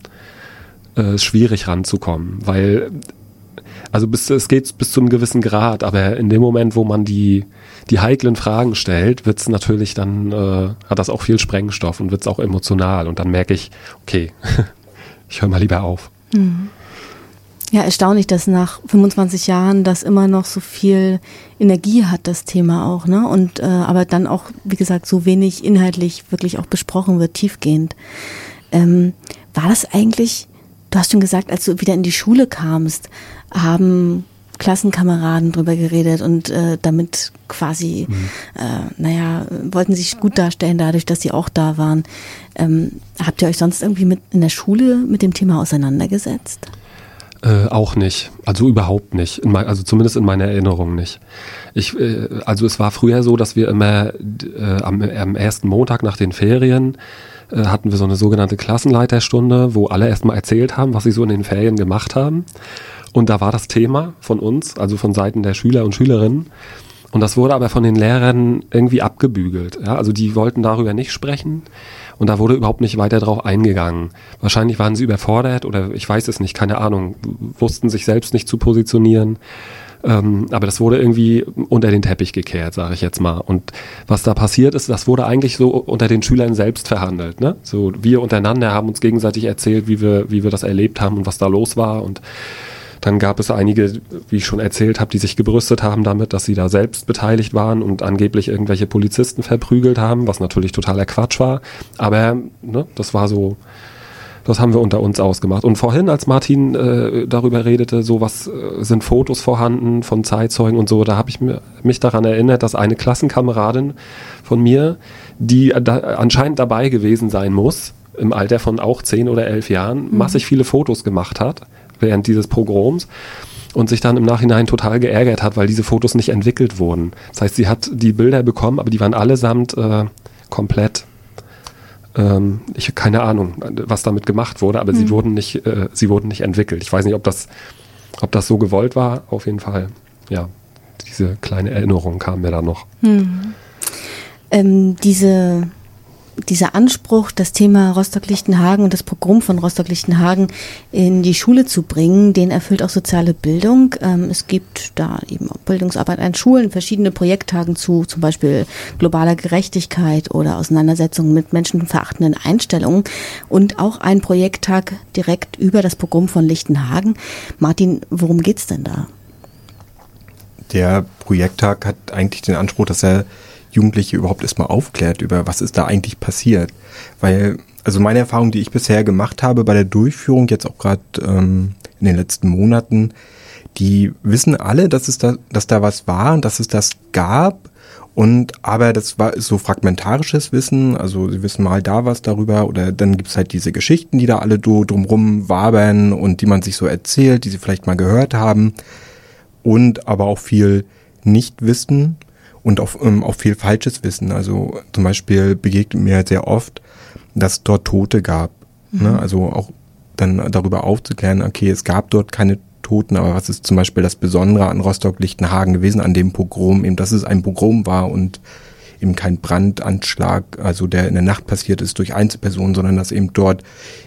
Äh, ist schwierig ranzukommen, weil also bis, es geht bis zu einem gewissen Grad, aber in dem Moment, wo man die, die heiklen Fragen stellt, wird es natürlich dann, äh, hat das auch viel Sprengstoff und wird es auch emotional. Und dann merke ich, okay, ich höre mal lieber auf. Mhm. Ja, erstaunlich, dass nach 25 Jahren das immer noch so viel Energie hat, das Thema auch, ne? Und äh, aber dann auch, wie gesagt, so wenig inhaltlich wirklich auch besprochen wird, tiefgehend. Ähm, war das eigentlich, du hast schon gesagt, als du wieder in die Schule kamst, haben Klassenkameraden drüber geredet und äh, damit quasi, mhm. äh, naja, wollten sich gut darstellen dadurch, dass sie auch da waren. Ähm, habt ihr euch sonst irgendwie mit in der Schule mit dem Thema auseinandergesetzt? Äh, auch nicht, also überhaupt nicht, mein, also zumindest in meiner Erinnerung nicht. Ich, äh, also es war früher so, dass wir immer äh, am, am ersten Montag nach den Ferien äh, hatten wir so eine sogenannte Klassenleiterstunde, wo alle erstmal erzählt haben, was sie so in den Ferien gemacht haben. Und da war das Thema von uns, also von Seiten der Schüler und Schülerinnen. Und das wurde aber von den Lehrern irgendwie abgebügelt. Ja? Also die wollten darüber nicht sprechen und da wurde überhaupt nicht weiter drauf eingegangen. Wahrscheinlich waren sie überfordert oder ich weiß es nicht, keine Ahnung, wussten sich selbst nicht zu positionieren. Ähm, aber das wurde irgendwie unter den Teppich gekehrt, sage ich jetzt mal. Und was da passiert ist, das wurde eigentlich so unter den Schülern selbst verhandelt. Ne? So wir untereinander haben uns gegenseitig erzählt, wie wir, wie wir das erlebt haben und was da los war und dann gab es einige, wie ich schon erzählt habe, die sich gebrüstet haben damit, dass sie da selbst beteiligt waren und angeblich irgendwelche Polizisten verprügelt haben, was natürlich totaler Quatsch war. Aber ne, das war so, das haben wir unter uns ausgemacht. Und vorhin, als Martin äh, darüber redete, so was äh, sind Fotos vorhanden von Zeitzeugen und so, da habe ich mich daran erinnert, dass eine Klassenkameradin von mir, die da anscheinend dabei gewesen sein muss, im Alter von auch zehn oder elf Jahren, mhm. massig viele Fotos gemacht hat während dieses Pogroms und sich dann im Nachhinein total geärgert hat, weil diese Fotos nicht entwickelt wurden. Das heißt, sie hat die Bilder bekommen, aber die waren allesamt äh, komplett. Ähm, ich habe keine Ahnung, was damit gemacht wurde, aber mhm. sie wurden nicht, äh, sie wurden nicht entwickelt. Ich weiß nicht, ob das, ob das so gewollt war. Auf jeden Fall, ja, diese kleine Erinnerung kam mir da noch. Mhm. Ähm, diese dieser Anspruch, das Thema Rostock-Lichtenhagen und das Programm von Rostock-Lichtenhagen in die Schule zu bringen, den erfüllt auch soziale Bildung. Ähm, es gibt da eben Bildungsarbeit an Schulen, verschiedene Projekttagen zu, zum Beispiel globaler Gerechtigkeit oder Auseinandersetzungen mit menschenverachtenden Einstellungen und auch ein Projekttag direkt über das Programm von Lichtenhagen. Martin, worum geht's denn da? Der Projekttag hat eigentlich den Anspruch, dass er Jugendliche überhaupt erstmal aufklärt über, was ist da eigentlich passiert. Weil, also meine Erfahrung, die ich bisher gemacht habe bei der Durchführung, jetzt auch gerade ähm, in den letzten Monaten, die wissen alle, dass es da, dass da was war und dass es das gab. Und aber das war so fragmentarisches Wissen, also sie wissen mal da was darüber oder dann gibt's halt diese Geschichten, die da alle drumrum wabern und die man sich so erzählt, die sie vielleicht mal gehört haben. Und aber auch viel Nichtwissen und auch, ähm, auch viel falsches Wissen. Also zum Beispiel begegnet mir sehr oft, dass dort Tote gab Mhm. Ne? Also auch dann darüber aufzuklären, okay, es gab dort keine Toten, aber was ist zum Beispiel das Besondere an Rostock-Lichtenhagen gewesen, an dem Pogrom, eben, dass es ein Pogrom war und eben kein Brandanschlag, also der in der Nacht passiert ist durch Einzelpersonen, sondern dass eben dort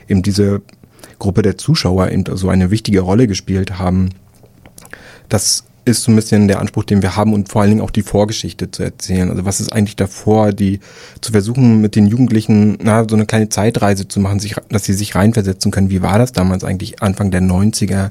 eben diese Gruppe der Zuschauer eben so eine wichtige Rolle gespielt haben. Das ist so ein bisschen der Anspruch, den wir haben und vor allen Dingen auch die Vorgeschichte zu erzählen. Also was ist eigentlich davor, die zu versuchen mit den Jugendlichen na, so eine kleine Zeitreise zu machen, sich, dass sie sich reinversetzen können. Wie war das damals eigentlich Anfang der 90er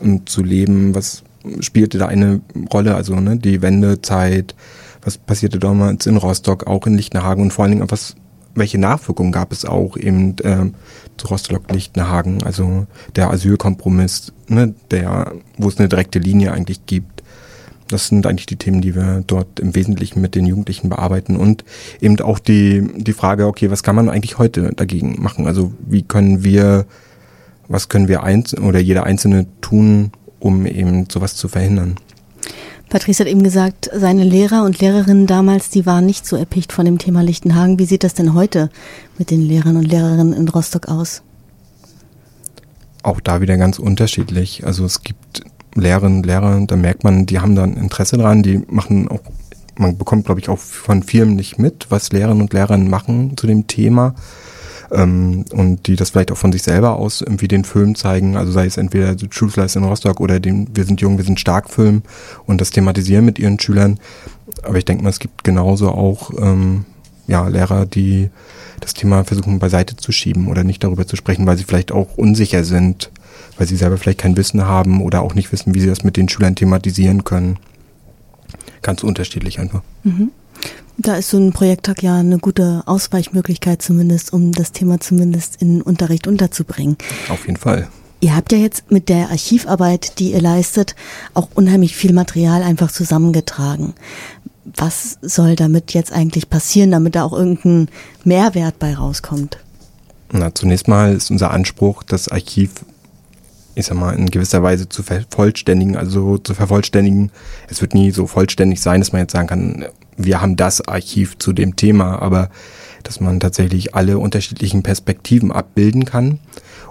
um, zu leben? Was spielte da eine Rolle? Also ne, die Wendezeit, was passierte damals in Rostock, auch in Lichtenhagen und vor allen Dingen was welche Nachwirkungen gab es auch eben äh, zu Rostock-Lichtenhagen, also der Asylkompromiss, ne, der, wo es eine direkte Linie eigentlich gibt. Das sind eigentlich die Themen, die wir dort im Wesentlichen mit den Jugendlichen bearbeiten und eben auch die, die Frage, okay, was kann man eigentlich heute dagegen machen? Also wie können wir, was können wir eins oder jeder Einzelne tun, um eben sowas zu verhindern? Patrice hat eben gesagt, seine Lehrer und Lehrerinnen damals, die waren nicht so erpicht von dem Thema Lichtenhagen. Wie sieht das denn heute mit den Lehrern und Lehrerinnen in Rostock aus? Auch da wieder ganz unterschiedlich. Also es gibt Lehrerinnen und Lehrer, da merkt man, die haben dann Interesse dran, die machen auch, man bekommt, glaube ich, auch von Firmen nicht mit, was Lehrerinnen und Lehrer machen zu dem Thema ähm, und die das vielleicht auch von sich selber aus irgendwie den Film zeigen, also sei es entweder so Truth Lies in Rostock oder den Wir sind jung, wir sind stark Film und das thematisieren mit ihren Schülern. Aber ich denke mal, es gibt genauso auch ähm, ja, Lehrer, die das Thema versuchen beiseite zu schieben oder nicht darüber zu sprechen, weil sie vielleicht auch unsicher sind, weil sie selber vielleicht kein Wissen haben oder auch nicht wissen, wie sie das mit den Schülern thematisieren können. Ganz unterschiedlich einfach. Mhm. Da ist so ein Projekttag ja eine gute Ausweichmöglichkeit zumindest, um das Thema zumindest in Unterricht unterzubringen. Auf jeden Fall. Ihr habt ja jetzt mit der Archivarbeit, die ihr leistet, auch unheimlich viel Material einfach zusammengetragen. Was soll damit jetzt eigentlich passieren, damit da auch irgendein Mehrwert bei rauskommt? Na, zunächst mal ist unser Anspruch, das Archiv, ich sag mal, in gewisser Weise zu vervollständigen, also zu vervollständigen. Es wird nie so vollständig sein, dass man jetzt sagen kann, wir haben das Archiv zu dem Thema, aber dass man tatsächlich alle unterschiedlichen Perspektiven abbilden kann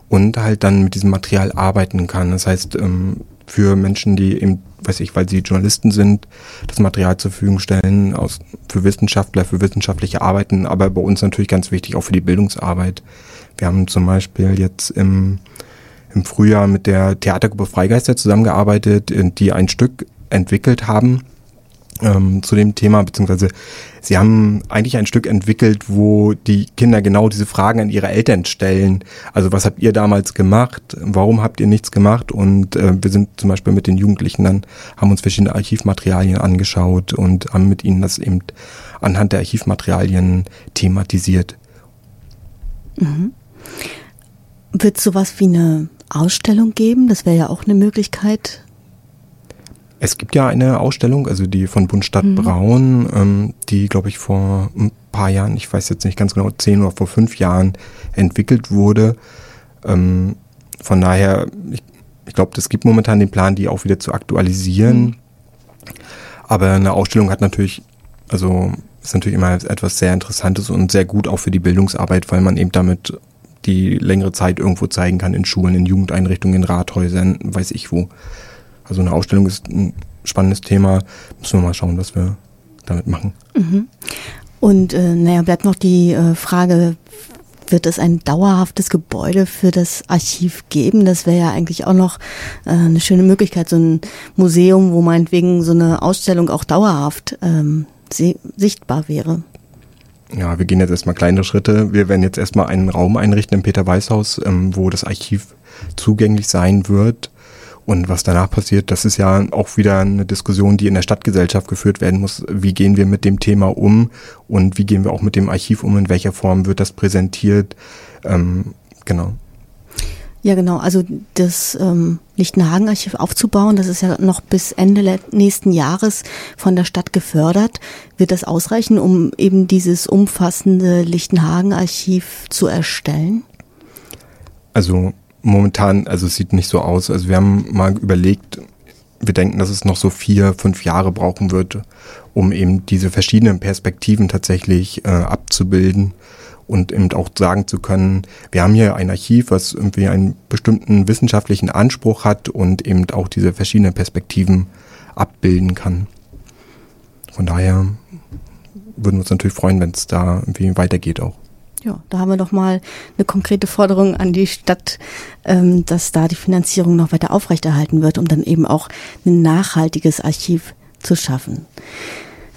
und halt dann mit diesem Material arbeiten kann. Das heißt, ähm, für Menschen, die eben, weiß ich, weil sie Journalisten sind, das Material zur Verfügung stellen, aus, für Wissenschaftler, für wissenschaftliche Arbeiten, aber bei uns natürlich ganz wichtig auch für die Bildungsarbeit. Wir haben zum Beispiel jetzt im, im Frühjahr mit der Theatergruppe Freigeister zusammengearbeitet, die ein Stück entwickelt haben, ähm, zu dem Thema, beziehungsweise sie haben eigentlich ein Stück entwickelt, wo die Kinder genau diese Fragen an ihre Eltern stellen. Also was habt ihr damals gemacht? Warum habt ihr nichts gemacht? Und äh, wir sind zum Beispiel mit den Jugendlichen dann, haben uns verschiedene Archivmaterialien angeschaut und haben mit ihnen das eben anhand der Archivmaterialien thematisiert. Mhm. Wird sowas wie eine Ausstellung geben? Das wäre ja auch eine Möglichkeit, es gibt ja eine Ausstellung, also die von Bundstadt mhm. Braun, ähm, die, glaube ich, vor ein paar Jahren, ich weiß jetzt nicht ganz genau, zehn oder vor fünf Jahren entwickelt wurde. Ähm, von daher, ich, ich glaube, es gibt momentan den Plan, die auch wieder zu aktualisieren. Mhm. Aber eine Ausstellung hat natürlich, also ist natürlich immer etwas sehr Interessantes und sehr gut auch für die Bildungsarbeit, weil man eben damit die längere Zeit irgendwo zeigen kann in Schulen, in Jugendeinrichtungen, in Rathäusern, weiß ich wo. Also eine Ausstellung ist ein spannendes Thema. Müssen wir mal schauen, was wir damit machen. Mhm. Und äh, naja, bleibt noch die äh, Frage, wird es ein dauerhaftes Gebäude für das Archiv geben? Das wäre ja eigentlich auch noch äh, eine schöne Möglichkeit, so ein Museum, wo meinetwegen so eine Ausstellung auch dauerhaft ähm, sichtbar wäre. Ja, wir gehen jetzt erstmal kleine Schritte. Wir werden jetzt erstmal einen Raum einrichten im Peter-Weiß-Haus, ähm, wo das Archiv zugänglich sein wird. Und was danach passiert, das ist ja auch wieder eine Diskussion, die in der Stadtgesellschaft geführt werden muss. Wie gehen wir mit dem Thema um und wie gehen wir auch mit dem Archiv um? In welcher Form wird das präsentiert? Ähm, genau. Ja, genau. Also das ähm, Lichtenhagen-Archiv aufzubauen, das ist ja noch bis Ende nächsten Jahres von der Stadt gefördert. Wird das ausreichen, um eben dieses umfassende Lichtenhagen-Archiv zu erstellen? Also momentan, also es sieht nicht so aus. Also wir haben mal überlegt, wir denken, dass es noch so vier, fünf Jahre brauchen wird, um eben diese verschiedenen Perspektiven tatsächlich äh, abzubilden und eben auch sagen zu können, wir haben hier ein Archiv, was irgendwie einen bestimmten wissenschaftlichen Anspruch hat und eben auch diese verschiedenen Perspektiven abbilden kann. Von daher würden wir uns natürlich freuen, wenn es da irgendwie weitergeht auch. Ja, da haben wir doch mal eine konkrete Forderung an die Stadt, ähm, dass da die Finanzierung noch weiter aufrechterhalten wird, um dann eben auch ein nachhaltiges Archiv zu schaffen.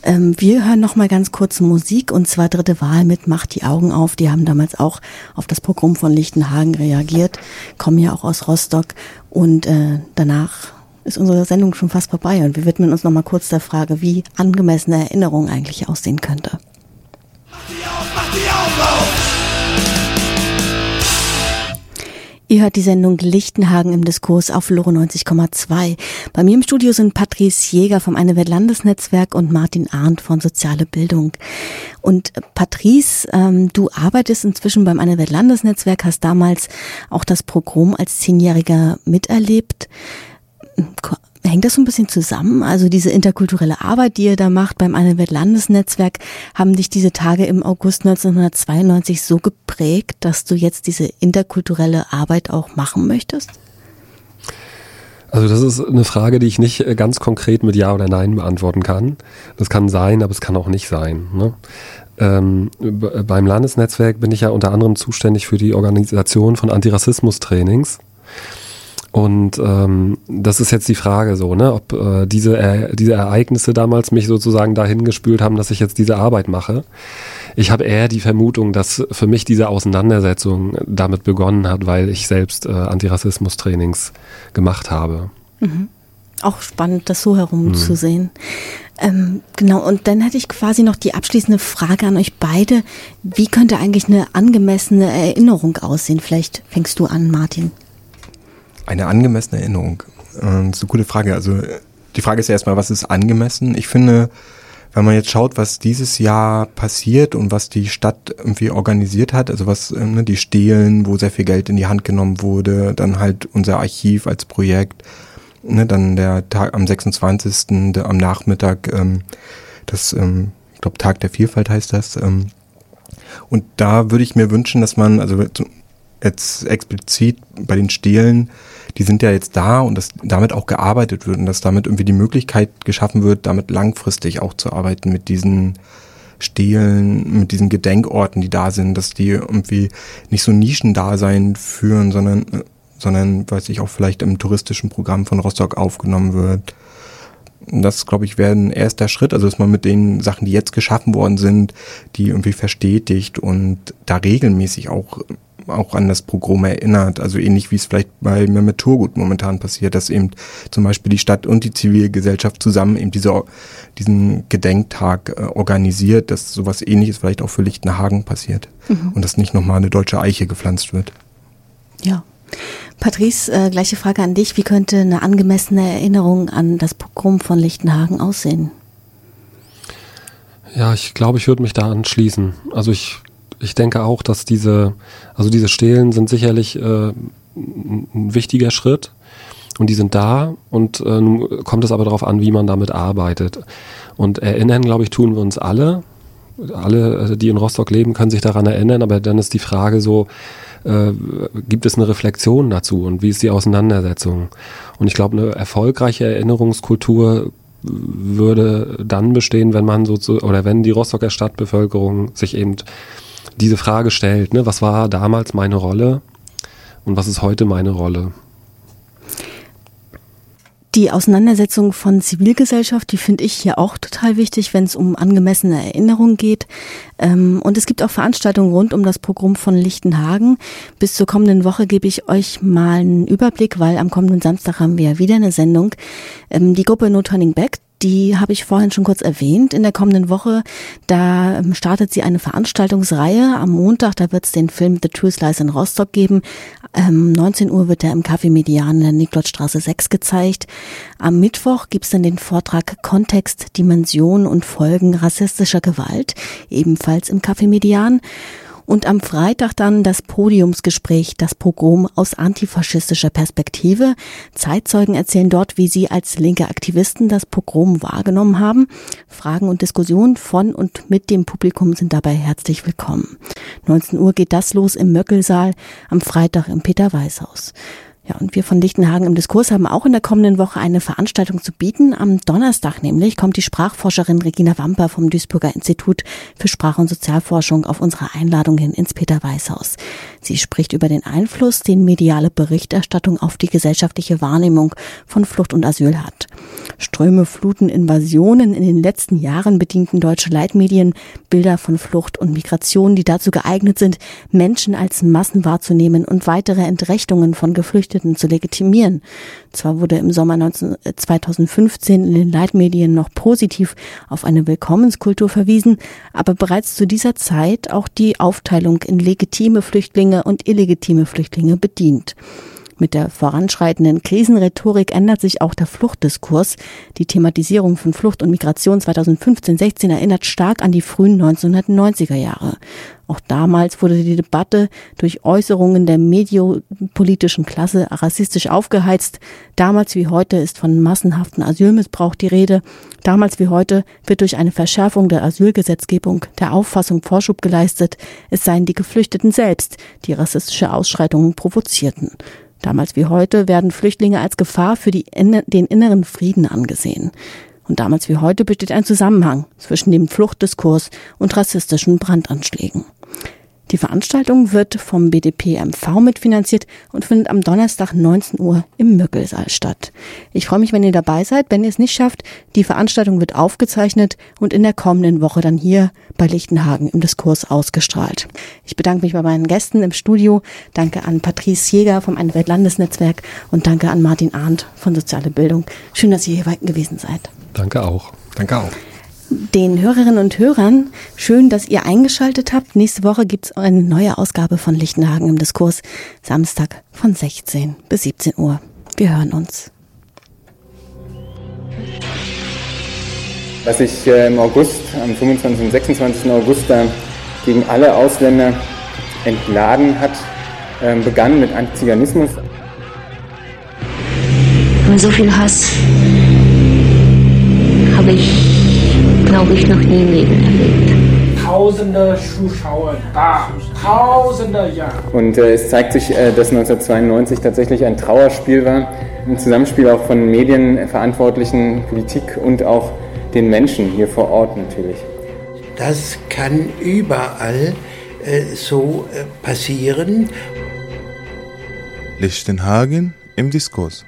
Ähm, wir hören noch mal ganz kurz Musik und zwar dritte Wahl mit Macht die Augen auf. Die haben damals auch auf das Programm von Lichtenhagen reagiert, kommen ja auch aus Rostock und äh, danach ist unsere Sendung schon fast vorbei und wir widmen uns noch mal kurz der Frage, wie angemessene Erinnerung eigentlich aussehen könnte. Ihr hört die Sendung Lichtenhagen im Diskurs auf Loro 90,2. Bei mir im Studio sind Patrice Jäger vom Eine Welt Landesnetzwerk und Martin Arndt von Soziale Bildung. Und Patrice, ähm, du arbeitest inzwischen beim Eine Welt Landesnetzwerk, hast damals auch das Programm als Zehnjähriger miterlebt. Hängt das so ein bisschen zusammen? Also diese interkulturelle Arbeit, die ihr da macht beim Eine Welt Landesnetzwerk, haben dich diese Tage im August 1992 so geprägt, dass du jetzt diese interkulturelle Arbeit auch machen möchtest? Also das ist eine Frage, die ich nicht äh, ganz konkret mit Ja oder Nein beantworten kann. Das kann sein, aber es kann auch nicht sein. Ne? Ähm, beim Landesnetzwerk bin ich ja unter anderem zuständig für die Organisation von Antirassismus-Trainings. Und ähm, das ist jetzt die Frage so, ne, ob äh, diese, äh, diese Ereignisse damals mich sozusagen dahin gespült haben, dass ich jetzt diese Arbeit mache. Ich habe eher die Vermutung, dass für mich diese Auseinandersetzung damit begonnen hat, weil ich selbst äh, Antirassismus-Trainings gemacht habe. Mhm. Auch spannend, das so herum mhm. Ähm, genau, und dann hätte ich quasi noch die abschließende Frage an euch beide. Wie könnte eigentlich eine angemessene Erinnerung aussehen? Vielleicht fängst du an, Martin. Eine angemessene Erinnerung. das ähm, ist eine gute Frage. Also die Frage ist ja erstmal, was ist angemessen? Ich finde, wenn man jetzt schaut, was dieses Jahr passiert und was die Stadt irgendwie organisiert hat, also was ähm, ne, die Stehlen, wo sehr viel Geld in die Hand genommen wurde, dann halt unser Archiv als Projekt, ne, dann der Tag am 26. Der, am Nachmittag, ähm, das, ähm, ich glaube, Tag der Vielfalt heißt das. Ähm, und da würde ich mir wünschen, dass man, also jetzt explizit bei den Stehlen, die sind ja jetzt da und dass damit auch gearbeitet wird und dass damit irgendwie die Möglichkeit geschaffen wird, damit langfristig auch zu arbeiten mit diesen Stelen, mit diesen Gedenkorten, die da sind, dass die irgendwie nicht so Nischendasein führen, sondern, sondern, weiß ich, auch vielleicht im touristischen Programm von Rostock aufgenommen wird. Das, glaube ich, wäre ein erster Schritt, also dass man mit den Sachen, die jetzt geschaffen worden sind, die irgendwie verstetigt und da regelmäßig auch auch an das Programm erinnert. Also ähnlich wie es vielleicht bei Mehmet Turgut momentan passiert, dass eben zum Beispiel die Stadt und die Zivilgesellschaft zusammen eben diese, diesen Gedenktag äh, organisiert, dass sowas ähnliches vielleicht auch für Lichtenhagen passiert mhm. und dass nicht nochmal eine deutsche Eiche gepflanzt wird. Ja. Patrice, äh, gleiche Frage an dich. Wie könnte eine angemessene Erinnerung an das Pogrom von Lichtenhagen aussehen? Ja, ich glaube, ich würde mich da anschließen. Also ich ich denke auch, dass diese, also diese Stelen sind sicherlich äh, ein wichtiger Schritt und die sind da und äh, nun kommt es aber darauf an, wie man damit arbeitet. Und erinnern, glaube ich, tun wir uns alle. Alle, äh, die in Rostock leben, können sich daran erinnern, aber dann ist die Frage so, äh, gibt es eine Reflexion dazu und wie ist die Auseinandersetzung? Und ich glaube, eine erfolgreiche Erinnerungskultur würde dann bestehen, wenn man so zu, oder wenn die Rostocker Stadtbevölkerung sich eben diese Frage stellt, ne, was war damals meine Rolle und was ist heute meine Rolle? Die Auseinandersetzung von Zivilgesellschaft, die finde ich hier auch total wichtig, wenn es um angemessene Erinnerung geht. Ähm, und es gibt auch Veranstaltungen rund um das Programm von Lichtenhagen. Bis zur kommenden Woche gebe ich euch mal einen Überblick, weil am kommenden Samstag haben wir wieder eine Sendung. Ähm, die Gruppe No Turning Back, die habe ich vorhin schon kurz erwähnt. In der kommenden Woche, da ähm, startet sie eine Veranstaltungsreihe. Am Montag, da wird es den Film The Truth Lies in Rostock geben. Ähm, 19 Uhr wird er im Café Median in der Niklotzstraße 6 gezeigt. Am Mittwoch gibt's dann den Vortrag Kontext, Dimension und Folgen rassistischer Gewalt, ebenfalls im Café Median. Und am Freitag dann das Podiumsgespräch, das Pogrom aus antifaschistischer Perspektive. Zeitzeugen erzählen dort, wie sie als linke Aktivisten das Pogrom wahrgenommen haben. Fragen und Diskussionen von und mit dem Publikum sind dabei herzlich willkommen. 19 Uhr geht das los im Möckelsaal, am Freitag im Peter-Weiß-Haus. Ja, und wir von Lichtenhagen im Diskurs haben auch in der kommenden Woche eine Veranstaltung zu bieten. Am Donnerstag nämlich kommt die Sprachforscherin Regina Wamper vom Duisburger Institut für Sprach- und Sozialforschung auf unsere Einladung hin ins Peter-Weiß-Haus. Sie spricht über den Einfluss, den mediale Berichterstattung auf die gesellschaftliche Wahrnehmung von Flucht und Asyl hat. Ströme, Fluten, Invasionen in den letzten Jahren bedienten deutsche Leitmedien Bilder von Flucht und Migration, die dazu geeignet sind, Menschen als Massen wahrzunehmen und weitere Entrechtungen von Geflüchteten Geflüchteten zu legitimieren. Zwar wurde im Sommer 19, 2015 äh, in den Leitmedien noch positiv auf eine Willkommenskultur verwiesen, aber bereits zu dieser Zeit auch die Aufteilung in legitime Flüchtlinge und illegitime Flüchtlinge bedient. Mit der voranschreitenden Krisenrhetorik ändert sich auch der Fluchtdiskurs. Die Thematisierung von Flucht und Migration 2015-16 erinnert stark an die frühen 1990er Jahre. Auch damals wurde die Debatte durch Äußerungen der mediopolitischen Klasse rassistisch aufgeheizt. Damals wie heute ist von massenhaften Asylmissbrauch die Rede. Damals wie heute wird durch eine Verschärfung der Asylgesetzgebung der Auffassung Vorschub geleistet, es seien die Geflüchteten selbst, die rassistische Ausschreitungen provozierten. Damals wie heute werden Flüchtlinge als Gefahr für die, den inneren Frieden angesehen. Und damals wie heute besteht ein Zusammenhang zwischen dem Fluchtdiskurs und rassistischen Brandanschlägen. Die Veranstaltung wird vom BDP-MV mitfinanziert und findet am Donnerstag 19 Uhr im Möckelsaal statt. Ich freue mich, wenn ihr dabei seid. Wenn ihr es nicht schafft, die Veranstaltung wird aufgezeichnet und in der kommenden Woche dann hier bei Lichtenhagen im Diskurs ausgestrahlt. Ich bedanke mich bei meinen Gästen im Studio. Danke an Patrice Jäger vom Ein-Welt-Landesnetzwerk und danke an Martin Arndt von Soziale Bildung. Schön, dass ihr hier gewesen seid. Danke auch. Danke auch den Hörerinnen und Hörern. Schön, dass ihr eingeschaltet habt. Nächste Woche gibt es eine neue Ausgabe von Lichtenhagen im Diskurs. Samstag von 16 bis 17 Uhr. Wir hören uns. Was sich äh, im August, am 25. und 26. August da gegen alle Ausländer entladen hat, ähm, begann mit Antiziganismus. Und so viel Hass habe ich glaube ich, noch nie im Leben erlebt. Tausende Zuschauer da, tausende, ja. Und äh, es zeigt sich, äh, dass 1992 tatsächlich ein Trauerspiel war, ein Zusammenspiel auch von Medienverantwortlichen, Politik und auch den Menschen hier vor Ort natürlich. Das kann überall äh, so äh, passieren. Lichtenhagen im Diskurs.